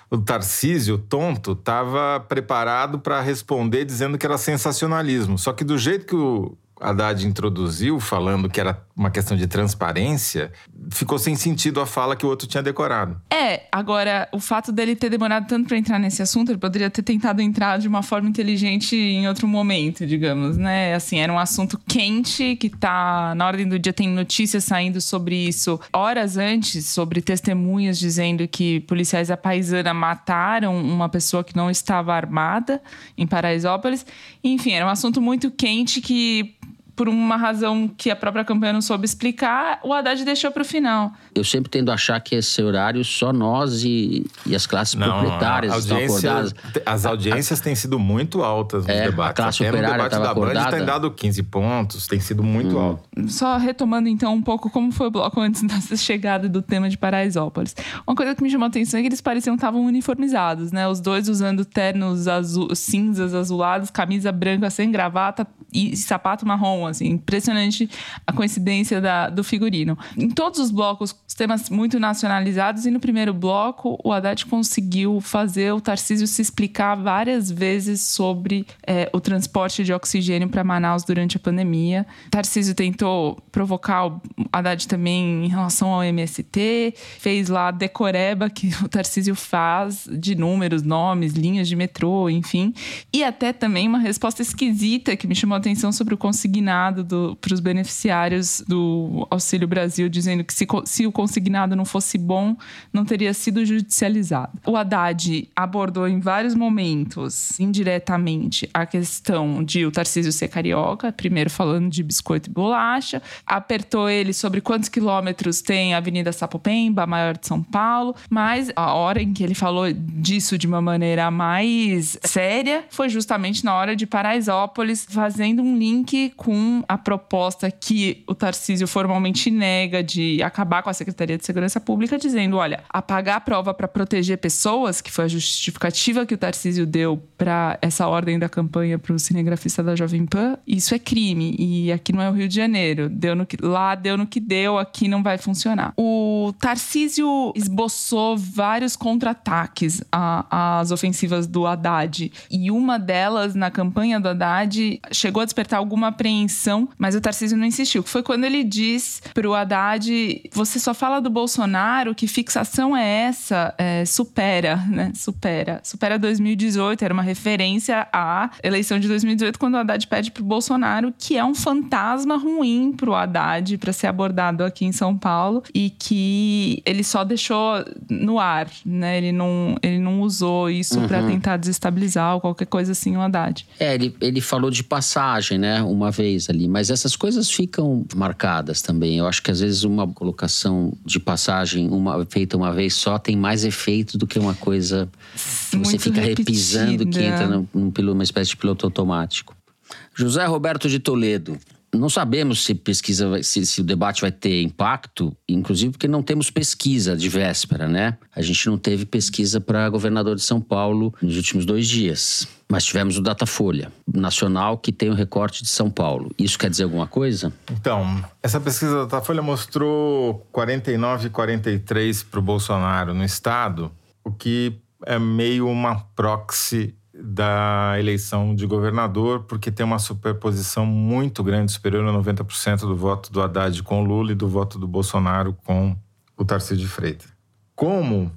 o Tarcísio, tonto, estava preparado para responder dizendo que era sensacionalismo. Só que do jeito que o Haddad introduziu, falando que era uma questão de transparência, ficou sem sentido a fala que o outro tinha decorado.
É, agora, o fato dele ter demorado tanto para entrar nesse assunto, ele poderia ter tentado entrar de uma forma inteligente em outro momento, digamos, né? Assim, era um assunto quente que tá na ordem do dia, tem notícias saindo sobre isso horas antes, sobre testemunhas dizendo que policiais da Paisana mataram uma pessoa que não estava armada em Paraisópolis. Enfim, era um assunto muito quente que por uma razão que a própria campanha não soube explicar, o Haddad deixou para o final.
Eu sempre tendo a achar que esse horário só nós e, e as classes não, proprietárias estão acordadas.
As audiências a, têm sido muito altas nos é, debates.
A classe Até operária
o debate da
acordada.
Band tem dado 15 pontos, tem sido muito hum. alto.
Só retomando então um pouco como foi o bloco antes da chegada do tema de Paraisópolis. Uma coisa que me chamou a atenção é que eles pareciam que estavam uniformizados, né? Os dois usando ternos azul, cinzas azulados, camisa branca sem gravata e sapato marrom assim, impressionante a coincidência da, do figurino. Em todos os blocos, os temas muito nacionalizados, e no primeiro bloco, o Haddad conseguiu fazer o Tarcísio se explicar várias vezes sobre é, o transporte de oxigênio para Manaus durante a pandemia. O Tarcísio tentou provocar o Haddad também em relação ao MST, fez lá a decoreba que o Tarcísio faz de números, nomes, linhas de metrô, enfim. E até também uma resposta esquisita que me chamou a atenção sobre o consignado para os beneficiários do Auxílio Brasil, dizendo que se, se o consignado não fosse bom, não teria sido judicializado. O Haddad abordou em vários momentos, indiretamente, a questão de o Tarcísio ser carioca, primeiro falando de biscoito e bolacha, apertou ele sobre quantos quilômetros tem a Avenida Sapopemba, a maior de São Paulo, mas a hora em que ele falou disso de uma maneira mais séria foi justamente na hora de Paraisópolis, fazendo um link com a proposta que o Tarcísio formalmente nega de acabar com a Secretaria de Segurança Pública, dizendo: olha, apagar a prova para proteger pessoas, que foi a justificativa que o Tarcísio deu para essa ordem da campanha para o cinegrafista da Jovem Pan, isso é crime. E aqui não é o Rio de Janeiro. Deu no que, lá deu no que deu, aqui não vai funcionar. O Tarcísio esboçou vários contra-ataques às ofensivas do Haddad. E uma delas, na campanha do Haddad, chegou a despertar alguma apreensão, mas o Tarcísio não insistiu. Foi quando ele diz pro Haddad: você só fala do Bolsonaro, que fixação é essa? É, supera, né? Supera. Supera 2018, era uma referência à eleição de 2018, quando o Haddad pede pro Bolsonaro, que é um fantasma ruim pro Haddad para ser abordado aqui em São Paulo e que ele só deixou no ar, né? Ele não, ele não usou isso uhum. para tentar desestabilizar ou qualquer coisa assim o Haddad.
É, ele, ele falou de passagem, né? Uma vez ali, mas essas coisas ficam marcadas também. Eu acho que às vezes uma colocação de passagem uma, feita uma vez só tem mais efeito do que uma coisa que você fica repetida. repisando que entra num, numa espécie de piloto automático. José Roberto de Toledo, não sabemos se pesquisa, se, se, o debate vai ter impacto, inclusive porque não temos pesquisa de véspera, né? A gente não teve pesquisa para governador de São Paulo nos últimos dois dias. Mas tivemos o Datafolha Nacional, que tem o recorte de São Paulo. Isso quer dizer alguma coisa?
Então, essa pesquisa da Datafolha mostrou 49 e 43 para o Bolsonaro no estado, o que é meio uma proxy da eleição de governador, porque tem uma superposição muito grande, superior a 90% do voto do Haddad com o Lula e do voto do Bolsonaro com o Tarcísio de Freitas. Como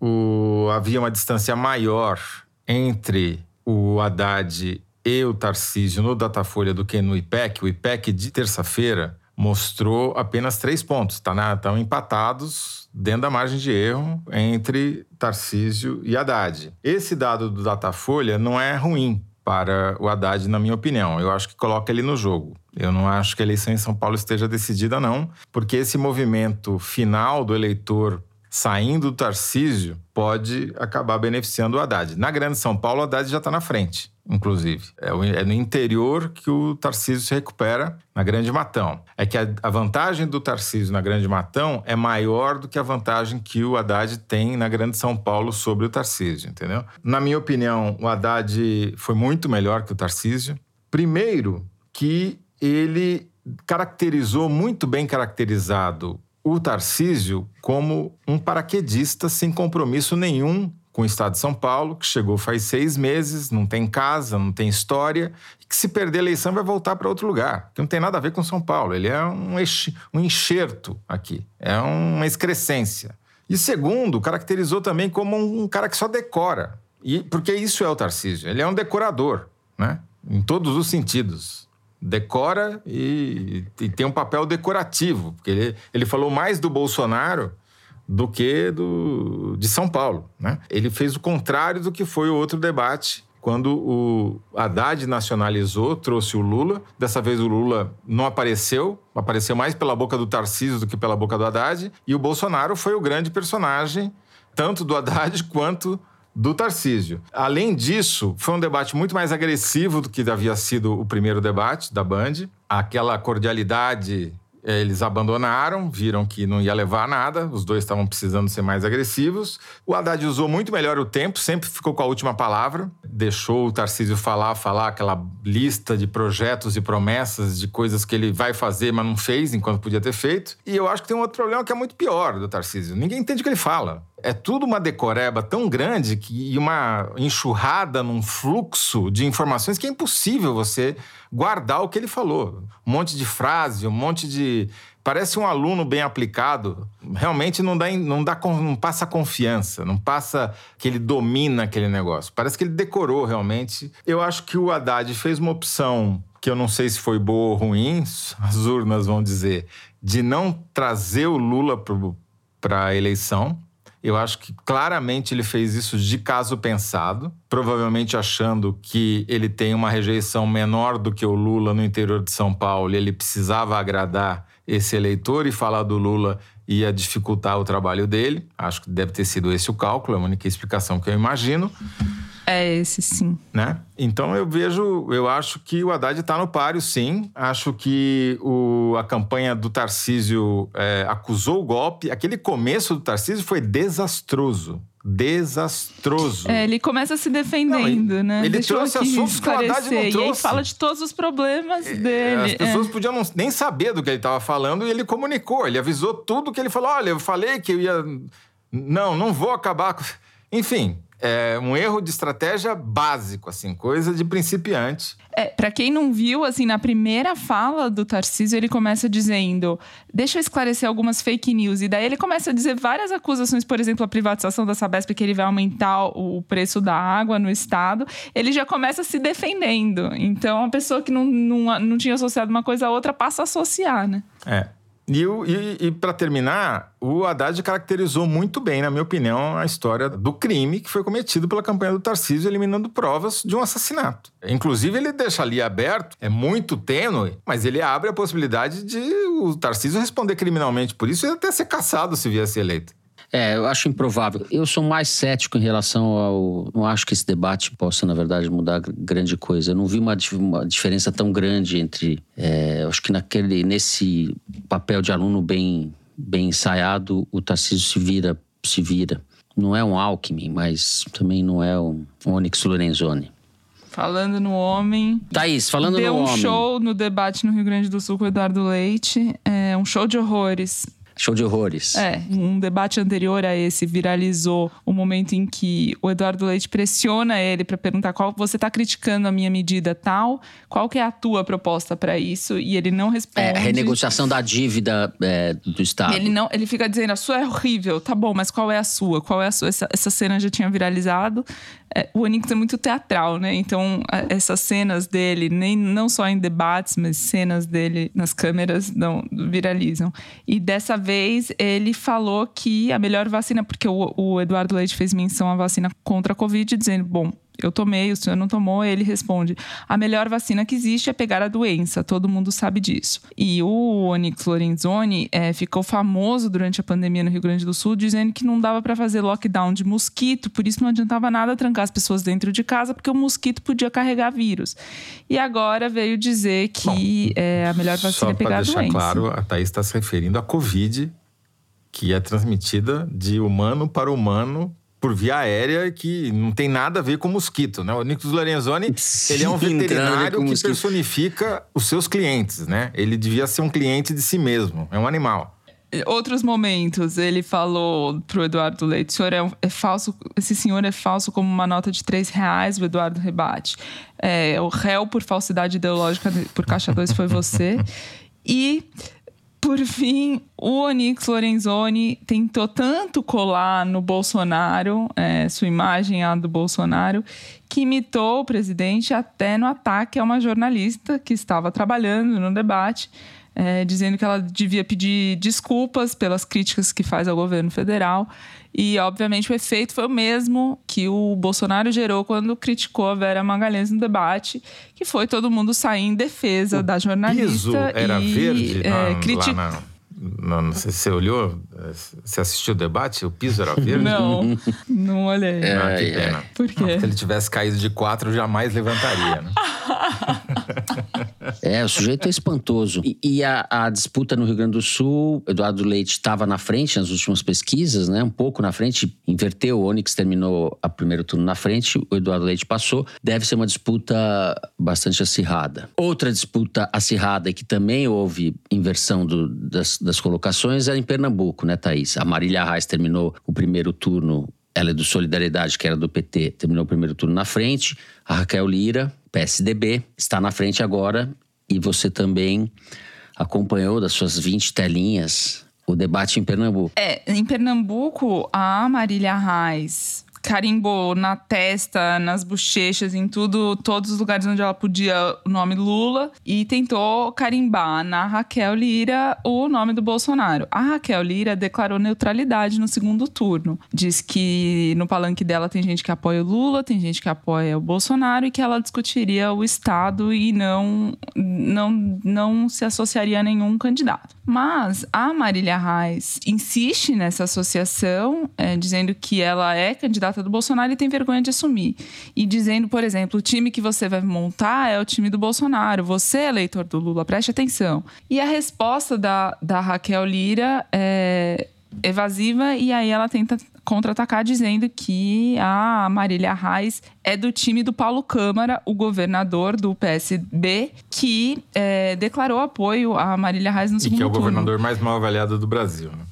o, havia uma distância maior entre o Haddad e o Tarcísio no Datafolha do que no IPEC, o IPEC de terça-feira mostrou apenas três pontos. Tá Estão empatados dentro da margem de erro entre Tarcísio e Haddad. Esse dado do Datafolha não é ruim para o Haddad, na minha opinião. Eu acho que coloca ele no jogo. Eu não acho que a eleição em São Paulo esteja decidida, não, porque esse movimento final do eleitor saindo do Tarcísio pode acabar beneficiando o Haddad. Na Grande São Paulo, o Haddad já está na frente, inclusive. É, no interior que o Tarcísio se recupera na Grande Matão. É que a vantagem do Tarcísio na Grande Matão é maior do que a vantagem que o Haddad tem na Grande São Paulo sobre o Tarcísio, entendeu? Na minha opinião, o Haddad foi muito melhor que o Tarcísio. Primeiro, que ele caracterizou muito bem caracterizado o Tarcísio como um paraquedista sem compromisso nenhum com o Estado de São Paulo, que chegou faz seis meses, não tem casa, não tem história, e que se perder a eleição vai voltar para outro lugar, que não tem nada a ver com São Paulo. Ele é um, um enxerto aqui, é uma excrescência. E segundo, caracterizou também como um cara que só decora, e porque isso é o Tarcísio, ele é um decorador, né? em todos os sentidos decora e, e, tem um papel decorativo, porque ele, ele falou mais do Bolsonaro do que do, de São Paulo. Né? Ele fez o contrário do que foi o outro debate, quando o Haddad nacionalizou, trouxe o Lula. Dessa vez o Lula não apareceu, apareceu mais pela boca do Tarcísio do que pela boca do Haddad, e o Bolsonaro foi o grande personagem, tanto do Haddad quanto do Tarcísio. Além disso, foi um debate muito mais agressivo do que havia sido o primeiro debate da Band. Aquela cordialidade eh, eles abandonaram, viram que não ia levar nada, os dois estavam precisando ser mais agressivos. O Haddad usou muito melhor o tempo, sempre ficou com a última palavra, deixou o Tarcísio falar, falar aquela lista de projetos e promessas de coisas que ele vai fazer, mas não fez enquanto podia ter feito. E eu acho que tem um outro problema que é muito pior do Tarcísio: ninguém entende o que ele fala é tudo uma decoreba tão grande que, e uma enxurrada num fluxo de informações que é impossível você guardar o que ele falou. Um monte de frase, um monte de. Parece um aluno bem aplicado. Realmente não dá, não dá, não passa confiança, não passa que ele domina aquele negócio. Parece que ele decorou realmente. Eu acho que o Haddad fez uma opção que eu não sei se foi boa ou ruim, as urnas vão dizer, de não trazer o Lula para a eleição eu acho que claramente ele fez isso de caso pensado, provavelmente achando que ele tem uma rejeição menor do que o Lula no interior de São Paulo e ele precisava agradar esse eleitor e falar do Lula ia dificultar o trabalho dele. Acho que deve ter sido esse o cálculo, é a única explicação que eu imagino.
É esse, sim.
Né? Então eu vejo, eu acho que o Haddad está no páreo, sim. Acho que o, a campanha do Tarcísio é, acusou o golpe. Aquele começo do Tarcísio foi desastroso desastroso.
É, ele começa se defendendo,
não,
né?
Ele
Deixa
trouxe assuntos que o Haddad não trouxe.
E aí fala de todos os problemas é, dele.
As pessoas é. podiam não, nem saber do que ele estava falando e ele comunicou. Ele avisou tudo que ele falou. Olha, eu falei que eu ia... Não, não vou acabar com... Enfim, é um erro de estratégia básico, assim, coisa de principiante.
É, para quem não viu, assim, na primeira fala do Tarcísio, ele começa dizendo: deixa eu esclarecer algumas fake news. E daí ele começa a dizer várias acusações, por exemplo, a privatização da Sabesp, que ele vai aumentar o preço da água no Estado. Ele já começa se defendendo. Então, a pessoa que não, não, não tinha associado uma coisa a outra passa a associar, né?
É. E, e, e para terminar, o Haddad caracterizou muito bem, na minha opinião, a história do crime que foi cometido pela campanha do Tarcísio, eliminando provas de um assassinato. Inclusive, ele deixa ali aberto, é muito tênue, mas ele abre a possibilidade de o Tarcísio responder criminalmente por isso e até ser caçado se viesse eleito.
É, eu acho improvável. Eu sou mais cético em relação ao. Não acho que esse debate possa, na verdade, mudar grande coisa. Eu não vi uma, uma diferença tão grande entre. É, acho que naquele, nesse papel de aluno bem, bem ensaiado, o Tarcísio se vira, se vira. Não é um Alckmin, mas também não é um Onyx Lorenzoni.
Falando no homem.
Thaís, falando no
um
homem.
Deu um show no debate no Rio Grande do Sul com o Eduardo Leite. É um show de horrores.
Show de horrores.
É, um debate anterior a esse viralizou o momento em que o Eduardo Leite pressiona ele para perguntar qual você está criticando a minha medida tal, qual que é a tua proposta para isso e ele não responde.
É, renegociação da dívida é, do Estado.
Ele não, ele fica dizendo a sua é horrível, tá bom, mas qual é a sua? Qual é a sua? Essa, essa cena já tinha viralizado. É, o Onix é muito teatral, né? Então essas cenas dele, nem não só em debates, mas cenas dele nas câmeras não viralizam. E dessa vez ele falou que a melhor vacina, porque o, o Eduardo Leite fez menção à vacina contra a Covid, dizendo: bom, eu tomei, o senhor não tomou, ele responde: a melhor vacina que existe é pegar a doença, todo mundo sabe disso. E o Onyx Lorenzoni é, ficou famoso durante a pandemia no Rio Grande do Sul, dizendo que não dava para fazer lockdown de mosquito, por isso não adiantava nada trancar as pessoas dentro de casa, porque o mosquito podia carregar vírus. E agora veio dizer que Bom, é, a melhor vacina é pegar a doença. Só para deixar
claro, a Thaís está se referindo à Covid, que é transmitida de humano para humano por via aérea que não tem nada a ver com mosquito, né? O Nicos Lorenzoni, Sim, ele é um veterinário que mosquito. personifica os seus clientes, né? Ele devia ser um cliente de si mesmo, é um animal.
Outros momentos, ele falou pro Eduardo Leite, o senhor é, é falso, esse senhor é falso como uma nota de três reais, o Eduardo rebate. É, o réu por falsidade ideológica por caixa 2 foi você. E por fim, o Onyx Lorenzoni tentou tanto colar no Bolsonaro, é, sua imagem a do Bolsonaro, que imitou o presidente até no ataque a uma jornalista que estava trabalhando no debate, é, dizendo que ela devia pedir desculpas pelas críticas que faz ao governo federal e, obviamente, o efeito foi o mesmo que o Bolsonaro gerou quando criticou a Vera Magalhães no debate, que foi todo mundo sair em defesa o da jornalista.
Piso era
e,
verde é, criti... Não, não sei se você olhou, você assistiu o debate? O piso era verde?
Não, não olhei.
É, ah, que pena.
Por quê?
Não, se ele tivesse caído de quatro, jamais levantaria, né?
é, o sujeito é espantoso. E, e a, a, disputa no Rio Grande do Sul, Eduardo Leite estava na frente nas últimas pesquisas, né? Um pouco na frente, inverteu. O Onyx terminou a primeiro turno na frente, o Eduardo Leite passou. Deve ser uma disputa bastante acirrada. Outra disputa acirrada que também houve inversão do, das, das colocações é em Pernambuco, né, Thaís? A Marília Reis terminou o primeiro turno ela é do Solidariedade, que era do PT, terminou o primeiro turno na frente. A Raquel Lira, PSDB, está na frente agora. E você também acompanhou das suas 20 telinhas o debate em Pernambuco.
É, em Pernambuco, a Marília Reis carimbou na testa, nas bochechas, em tudo, todos os lugares onde ela podia o nome Lula e tentou carimbar na Raquel Lira o nome do Bolsonaro. A Raquel Lira declarou neutralidade no segundo turno. Diz que no palanque dela tem gente que apoia o Lula, tem gente que apoia o Bolsonaro e que ela discutiria o Estado e não, não, não se associaria a nenhum candidato. Mas a Marília Reis insiste nessa associação, é, dizendo que ela é candidata candidata do Bolsonaro e tem vergonha de assumir. E dizendo, por exemplo, o time que você vai montar é o time do Bolsonaro. Você, eleitor do Lula, preste atenção. E a resposta da, da Raquel Lira é evasiva e aí ela tenta contra-atacar dizendo que a Marília Reis é do time do Paulo Câmara, o governador do PSB, que é, declarou apoio a Marília Reis no segundo
turno. E que é o
turno.
governador mais mal avaliado do Brasil, né?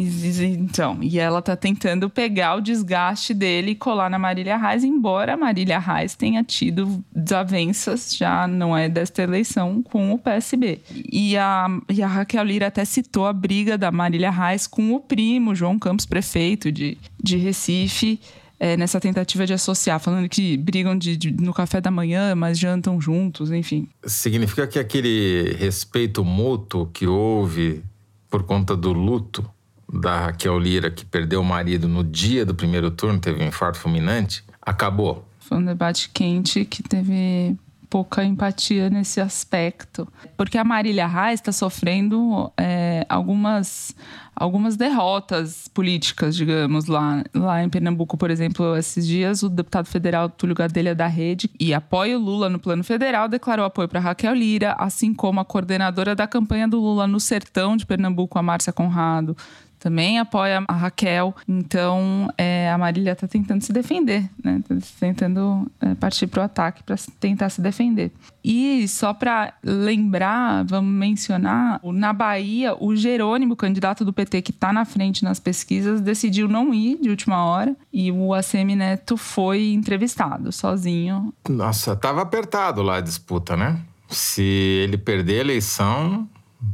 Então, e ela tá tentando pegar o desgaste dele e colar na Marília Reis, embora a Marília Reis tenha tido desavenças, já não é desta eleição, com o PSB. E a, e a Raquel Lira até citou a briga da Marília Reis com o primo, João Campos, prefeito de, de Recife, é, nessa tentativa de associar, falando que brigam de, de, no café da manhã, mas jantam juntos, enfim.
Significa que aquele respeito mútuo que houve por conta do luto da Raquel Lira, que perdeu o marido no dia do primeiro turno, teve um infarto fulminante, acabou.
Foi um debate quente que teve pouca empatia nesse aspecto. Porque a Marília Reis está sofrendo é, algumas, algumas derrotas políticas, digamos, lá, lá em Pernambuco, por exemplo. Esses dias, o deputado federal Túlio Gadelha da Rede, e apoia o Lula no plano federal, declarou apoio para Raquel Lira, assim como a coordenadora da campanha do Lula no sertão de Pernambuco, a Márcia Conrado, também apoia a Raquel. Então, é, a Marília está tentando se defender, né? Tá tentando é, partir para o ataque para tentar se defender. E só para lembrar, vamos mencionar, na Bahia, o Jerônimo, candidato do PT que está na frente nas pesquisas, decidiu não ir de última hora e o ACM Neto foi entrevistado sozinho.
Nossa, tava apertado lá a disputa, né? Se ele perder a eleição,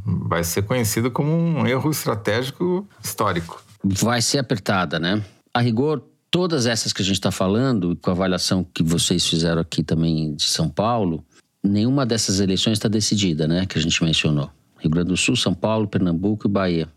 vai ser conhecido como um erro estratégico histórico.
Vai ser apertada, né? A rigor, todas essas que a gente está falando, com a avaliação que vocês fizeram aqui também de São Paulo, nenhuma dessas eleições está decidida, né? Que a gente mencionou. Rio Grande do Sul, São Paulo, Pernambuco e Bahia.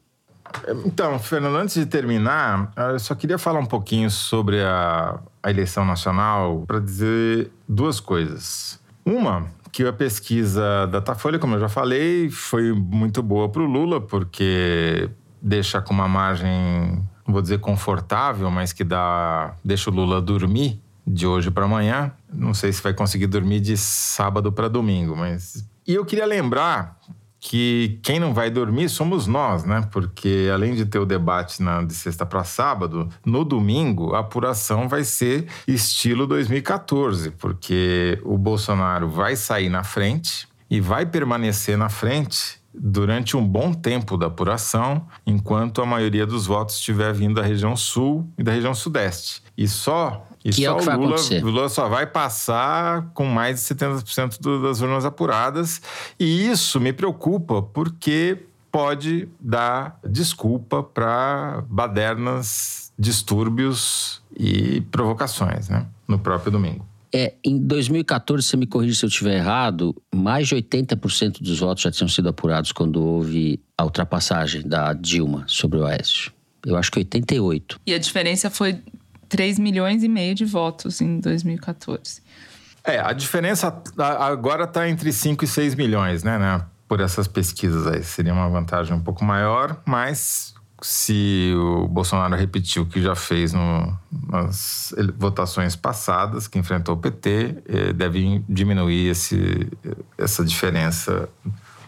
Então, Fernando, antes de terminar, eu só queria falar um pouquinho sobre a, a eleição nacional para dizer duas coisas. Uma que a pesquisa da Datafolha, como eu já falei, foi muito boa para o Lula, porque deixa com uma margem, vou dizer confortável, mas que dá, deixa o Lula dormir de hoje para amanhã. Não sei se vai conseguir dormir de sábado para domingo, mas e eu queria lembrar que quem não vai dormir somos nós, né? Porque além de ter o debate na, de sexta para sábado, no domingo a apuração vai ser estilo 2014, porque o Bolsonaro vai sair na frente e vai permanecer na frente durante um bom tempo da apuração, enquanto a maioria dos votos estiver vindo da região sul e da região sudeste. E só e
que
só
é o
Lula, o Lula só vai passar com mais de 70% do, das urnas apuradas. E isso me preocupa, porque pode dar desculpa para badernas, distúrbios e provocações, né? No próprio domingo.
É, em 2014, você me corrige se eu estiver errado, mais de 80% dos votos já tinham sido apurados quando houve a ultrapassagem da Dilma sobre o Oeste. Eu acho que 88.
E a diferença foi 3 milhões e meio de votos em 2014.
É, a diferença agora está entre 5 e 6 milhões, né, né? Por essas pesquisas aí. Seria uma vantagem um pouco maior, mas se o Bolsonaro repetiu o que já fez no, nas votações passadas, que enfrentou o PT, eh, deve diminuir esse, essa diferença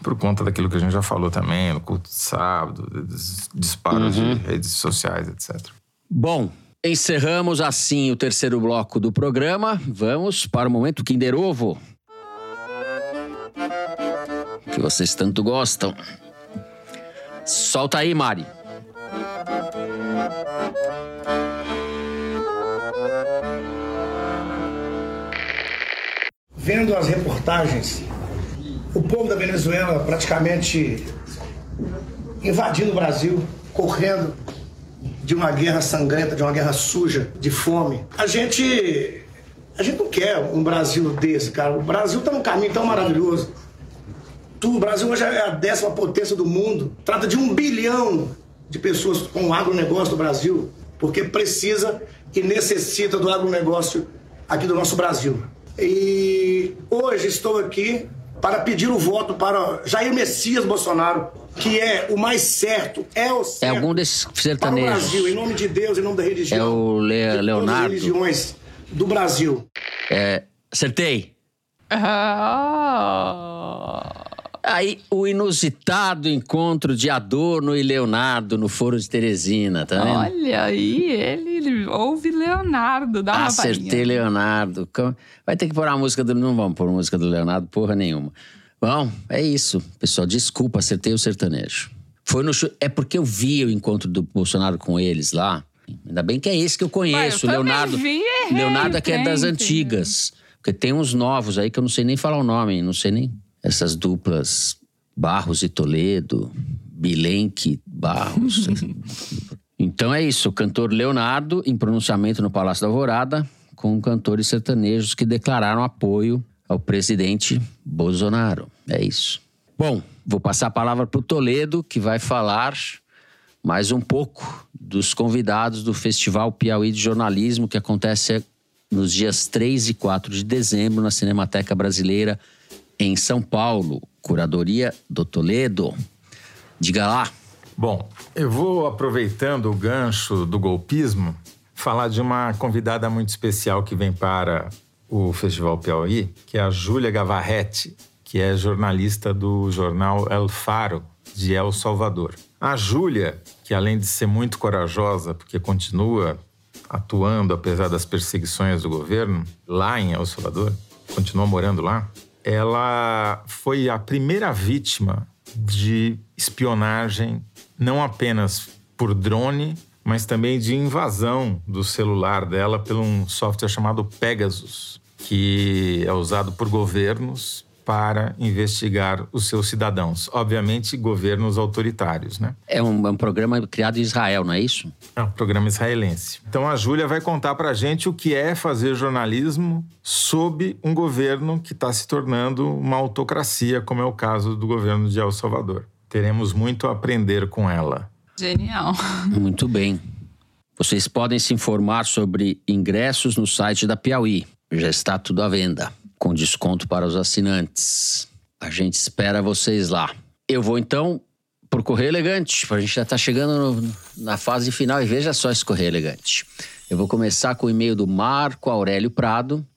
por conta daquilo que a gente já falou também, no culto de sábado, disparos
Uhum.
de redes sociais, etc.
Bom, encerramos assim o terceiro bloco do programa. Vamos para o momento Kinder Ovo. Que vocês tanto gostam. Solta aí, Mari.
Vendo as reportagens, o povo da Venezuela praticamente invadindo o Brasil, correndo de uma guerra sangrenta, de uma guerra suja, de fome. A gente a gente não quer um Brasil desse, cara. O Brasil está num caminho tão maravilhoso. O Brasil hoje é a décima potência do mundo. Trata de um bilhão de pessoas com o agronegócio do Brasil, porque precisa e necessita do agronegócio aqui do nosso Brasil. E hoje estou aqui para pedir o voto para Jair Messias Bolsonaro que é o mais certo, é o certo.
É algum desses
para o
sertanejos.
Brasil, em nome de Deus, em nome da religião.
É o Le-
de todas
Leonardo.
as religiões do Brasil.
É, acertei.
Ah.
Aí, o inusitado encontro de Adorno e Leonardo no Foro de Teresina, tá vendo?
Olha aí, ele, ele ouve Leonardo, dá uma
Acertei. Leonardo. Vai ter que pôr a música do. Não vamos pôr música do Leonardo, porra nenhuma. Bom, é isso. Pessoal, desculpa, acertei o sertanejo. Foi no É porque eu vi o encontro do Bolsonaro com eles lá. Ainda bem que é esse que eu conheço.
Ué, eu
Leonardo.
vi errei
Leonardo é que é das antigas. Porque tem uns novos aí que eu não sei nem falar o nome, não sei nem. Essas duplas Barros e Toledo, Bilenque, Barros. Então é isso, o cantor Leonardo, em pronunciamento no Palácio da Alvorada, com cantores sertanejos que declararam apoio ao presidente Bolsonaro. É isso. Bom, vou passar a palavra para o Toledo, que vai falar mais um pouco dos convidados do Festival Piauí de Jornalismo, que acontece nos dias 3 e 4 de dezembro na Cinemateca Brasileira, em São Paulo. Curadoria do Toledo. Diga lá.
Bom, eu vou aproveitando o gancho do golpismo, falar de uma convidada muito especial que vem para o Festival Piauí, que é a Júlia Gavarretti, que é jornalista do jornal El Faro de El Salvador. A Júlia, que além de ser muito corajosa, porque continua atuando apesar das perseguições do governo lá em El Salvador, continua morando lá, ela foi a primeira vítima de espionagem, não apenas por drone, mas também de invasão do celular dela por um software chamado Pegasus, que é usado por governos para investigar os seus cidadãos. Obviamente, governos autoritários, né?
É um, é um programa criado em Israel, não é isso?
É um programa israelense. Então a Júlia vai contar pra gente o que é fazer jornalismo sob um governo que está se tornando uma autocracia, como é o caso do governo de El Salvador. Teremos muito a aprender com ela.
Genial.
Muito bem. Vocês podem se informar sobre ingressos no site da Piauí. Já está tudo à venda, com desconto para os assinantes. A gente espera vocês lá. Eu vou então por Correio Elegante. A gente já está chegando no- na fase final e veja só esse Correio Elegante. Eu vou começar com o e-mail do Marco Aurélio Prado,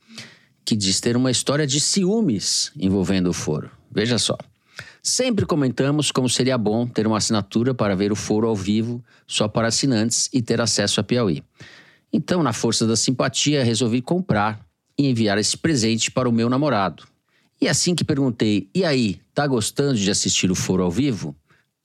que diz ter uma história de ciúmes envolvendo o foro. Veja só. Sempre comentamos como seria bom ter uma assinatura para ver o foro ao vivo, só para assinantes e ter acesso a Piauí. Então, na força da simpatia, resolvi comprar e enviar esse presente para o meu namorado. E assim que perguntei, e aí, tá gostando de assistir o foro ao vivo?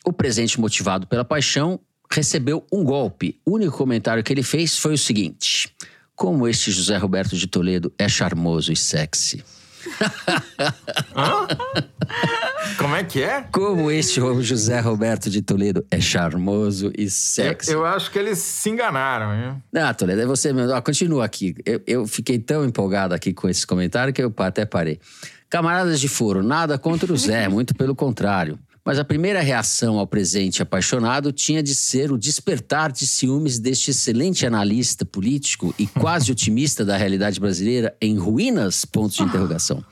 O presente motivado pela paixão recebeu um golpe. O único comentário que ele fez foi o seguinte: Como este José Roberto de Toledo é charmoso e sexy.
Como é que é?
Como este José Roberto de Toledo é charmoso e sexy.
Eu, eu acho que eles se enganaram, hein?
Ah, Toledo, é você mesmo. Ó, continua aqui. Eu, eu fiquei tão empolgado aqui com esse comentário que eu até parei. Camaradas de foro, nada contra o Zé, muito pelo contrário. Mas a primeira reação ao presente apaixonado tinha de ser o despertar de ciúmes deste excelente analista político e quase otimista da realidade brasileira em ruínas? Pontos de interrogação.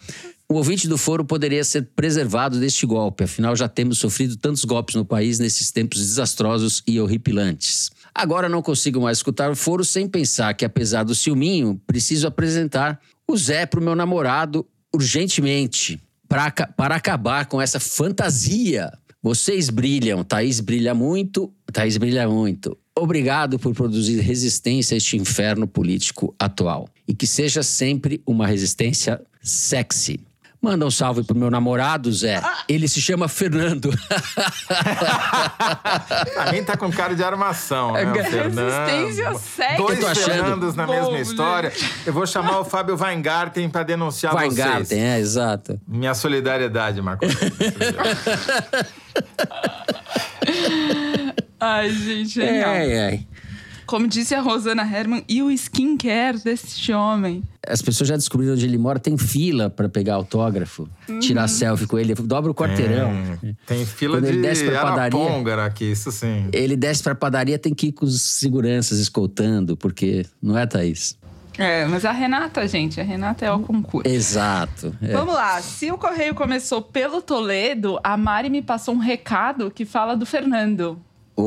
O ouvinte do foro poderia ser preservado deste golpe, afinal já temos sofrido tantos golpes no país nesses tempos desastrosos e horripilantes. Agora não consigo mais escutar o foro sem pensar que, apesar do ciúminho, preciso apresentar o Zé pro meu namorado urgentemente para aca- para acabar com essa fantasia. Vocês brilham, Thaís brilha muito, Thaís brilha muito. Obrigado por produzir resistência a este inferno político atual. E que seja sempre uma resistência sexy. Manda um salve pro meu namorado, Zé. Ele se chama Fernando.
Também tá com cara de armação, né? O
Resistência
Fernando.
sexy.
Dois. Fernandos na mesma história. Eu vou chamar o Fábio Weingarten para denunciar
Weingarten,
vocês.
é, exato.
Minha solidariedade, Marco.
Ai, gente, genial.
Ai, ai.
Como disse a Rosana Herman, e o skincare deste homem?
As pessoas já descobriram onde ele mora, tem fila pra pegar autógrafo, tirar selfie com ele, dobra o quarteirão.
É, tem fila
Quando ele
de
desce pra padaria-
Araponga aqui, isso sim.
Ele desce pra padaria, tem que ir com os seguranças escoltando, porque não é, Thaís?
É, mas a Renata, gente, a Renata é o concurso.
Exato. é.
Vamos lá. Se o correio começou pelo Toledo, a Mari me passou um recado que fala do Fernando.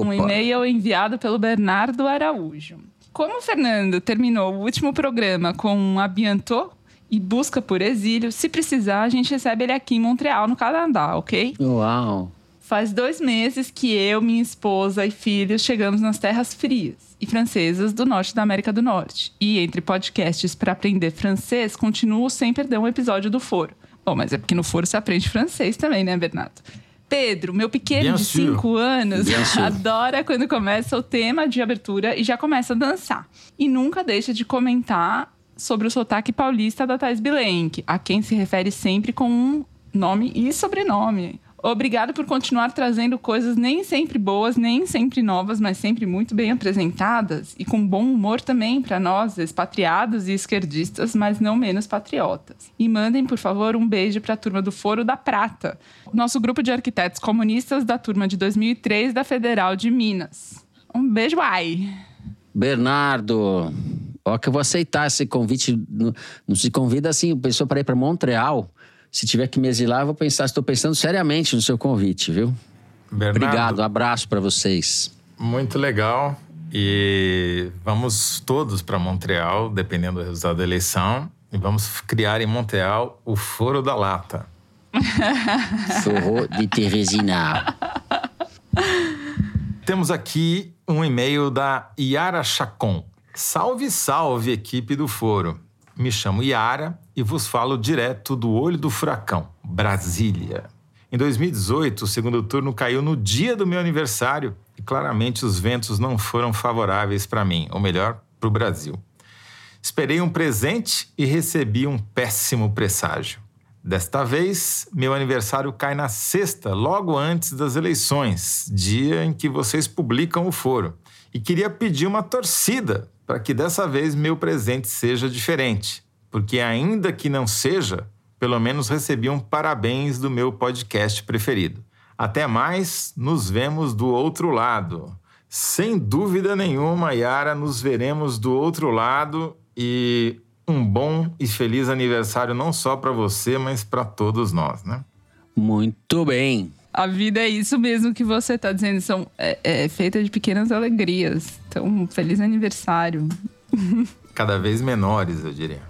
Um
Opa.
e-mail enviado pelo Bernardo Araújo. Como o Fernando terminou o último programa com um abianto e busca por exílio, se precisar, a gente recebe ele aqui em Montreal, no Canadá, ok?
Uau.
Faz dois meses que eu, minha esposa e filhos chegamos nas terras frias e francesas do norte da América do Norte. E entre podcasts para aprender francês, continuo sem perder um episódio do Foro. Bom, mas é porque no Foro se aprende francês também, né, Bernardo? Pedro, meu pequeno
Bien
de
sûr.
5 anos, adora quando começa o tema de abertura e já começa a dançar. E nunca deixa de comentar sobre o sotaque paulista da Thais Bilenque, a quem se refere sempre com um nome e sobrenome. Obrigado por continuar trazendo coisas nem sempre boas, nem sempre novas, mas sempre muito bem apresentadas e com bom humor também para nós, expatriados e esquerdistas, mas não menos patriotas. E mandem, por favor, um beijo para a turma do Foro da Prata, nosso grupo de arquitetos comunistas da turma de 2003 da Federal de Minas. Um beijo, ai!
Bernardo, ó que eu vou aceitar esse convite. Não, se convida assim, pessoa para ir para Montreal. Se tiver que me exilar, eu vou pensar, estou pensando seriamente no seu convite, viu?
Bernardo,
Obrigado, um abraço para vocês.
Muito legal. E vamos todos para Montreal, dependendo do resultado da eleição. E vamos criar em Montreal o Foro da Lata.
Forró de Teresina.
Temos aqui um e-mail da Yara Chacon. Salve, salve, equipe do Foro. Me chamo Yara e vos falo direto do Olho do Furacão, Brasília. Em 2018, o segundo turno caiu no dia do meu aniversário e claramente os ventos não foram favoráveis para mim, ou melhor, para o Brasil. Esperei um presente e recebi um péssimo presságio. Desta vez, meu aniversário cai na sexta, logo antes das eleições, dia em que vocês publicam o foro. E queria pedir uma torcida para que dessa vez meu presente seja diferente, porque ainda que não seja, pelo menos recebi um parabéns do meu podcast preferido. Até mais, nos vemos do outro lado. Sem dúvida nenhuma, Yara, nos veremos do outro lado e um bom e feliz aniversário não só para você, mas para todos nós, né?
Muito bem.
A vida é isso mesmo que você tá dizendo, são, é, é feita de pequenas alegrias. Então, feliz aniversário.
Cada vez menores, eu diria.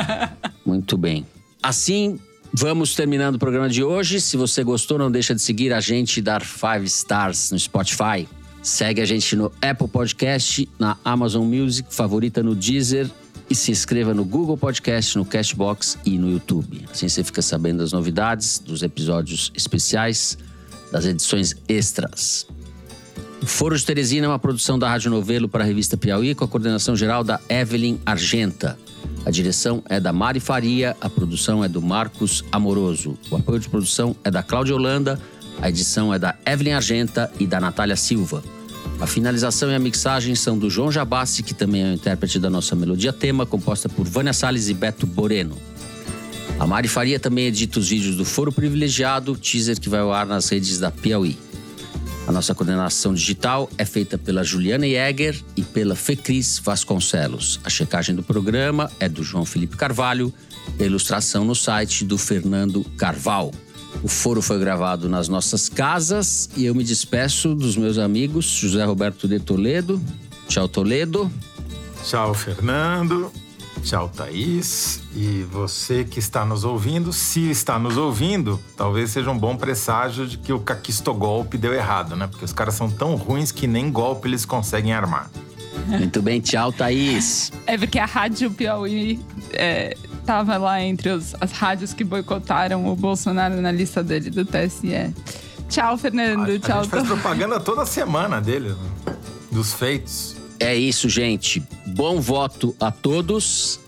Muito bem. Assim, vamos terminando o programa de hoje. Se você gostou, não deixa de seguir a gente e dar five stars no Spotify. Segue a gente no Apple Podcast, na Amazon Music, favorita no Deezer e se inscreva no Google Podcast, no Cashbox e no YouTube. Assim você fica sabendo das novidades, dos episódios especiais, das edições extras. O Foro de Teresina é uma produção da Rádio Novelo para a revista Piauí, com a coordenação geral da Evelyn Argenta. A direção é da Mari Faria, a produção é do Marcos Amoroso. O apoio de produção é da Cláudia Holanda, a edição é da Evelyn Argenta e da Natália Silva. A finalização e a mixagem são do João Jabassi, que também é o intérprete da nossa melodia tema, composta por Vânia Salles e Beto Boreno. A Mari Faria também edita os vídeos do Foro Privilegiado, teaser que vai ao ar nas redes da Piauí. A nossa coordenação digital é feita pela Juliana Jäger e pela Fecris Vasconcelos. A checagem do programa é do João Felipe Carvalho, a ilustração no site do Fernando Carval. O foro foi gravado nas nossas casas e eu me despeço dos meus amigos José Roberto de Toledo. Tchau, Toledo.
Tchau, Fernando. Tchau, Thaís. E você que está nos ouvindo, se está nos ouvindo, talvez seja um bom presságio de que o caquistogolpe deu errado, né? Porque os caras são tão ruins que nem golpe eles conseguem armar.
Muito bem, tchau, Thaís.
É porque a Rádio Piauí é, tava lá entre os- as rádios que boicotaram o Bolsonaro na lista dele do TSE. Tchau, Fernando.
A
Tchau,
gente faz propaganda toda semana deles, né? dos feitos.
É isso, gente. Bom voto a todos.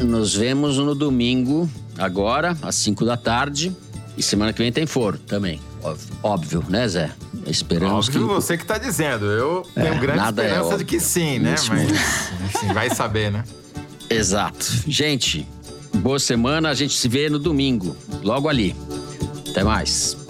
Nos vemos no domingo, agora, às 5 da tarde. E semana que vem tem foro também. Óbvio, óbvio né, Zé? Esperamos
Óbvio
que.
você que tá dizendo. Eu tenho
É,
grande
nada é
esperança de que
óbvio
sim, né? Mas, enfim, vai saber, né?
Exato. Gente, boa semana. A gente se vê no domingo, logo ali. Até mais.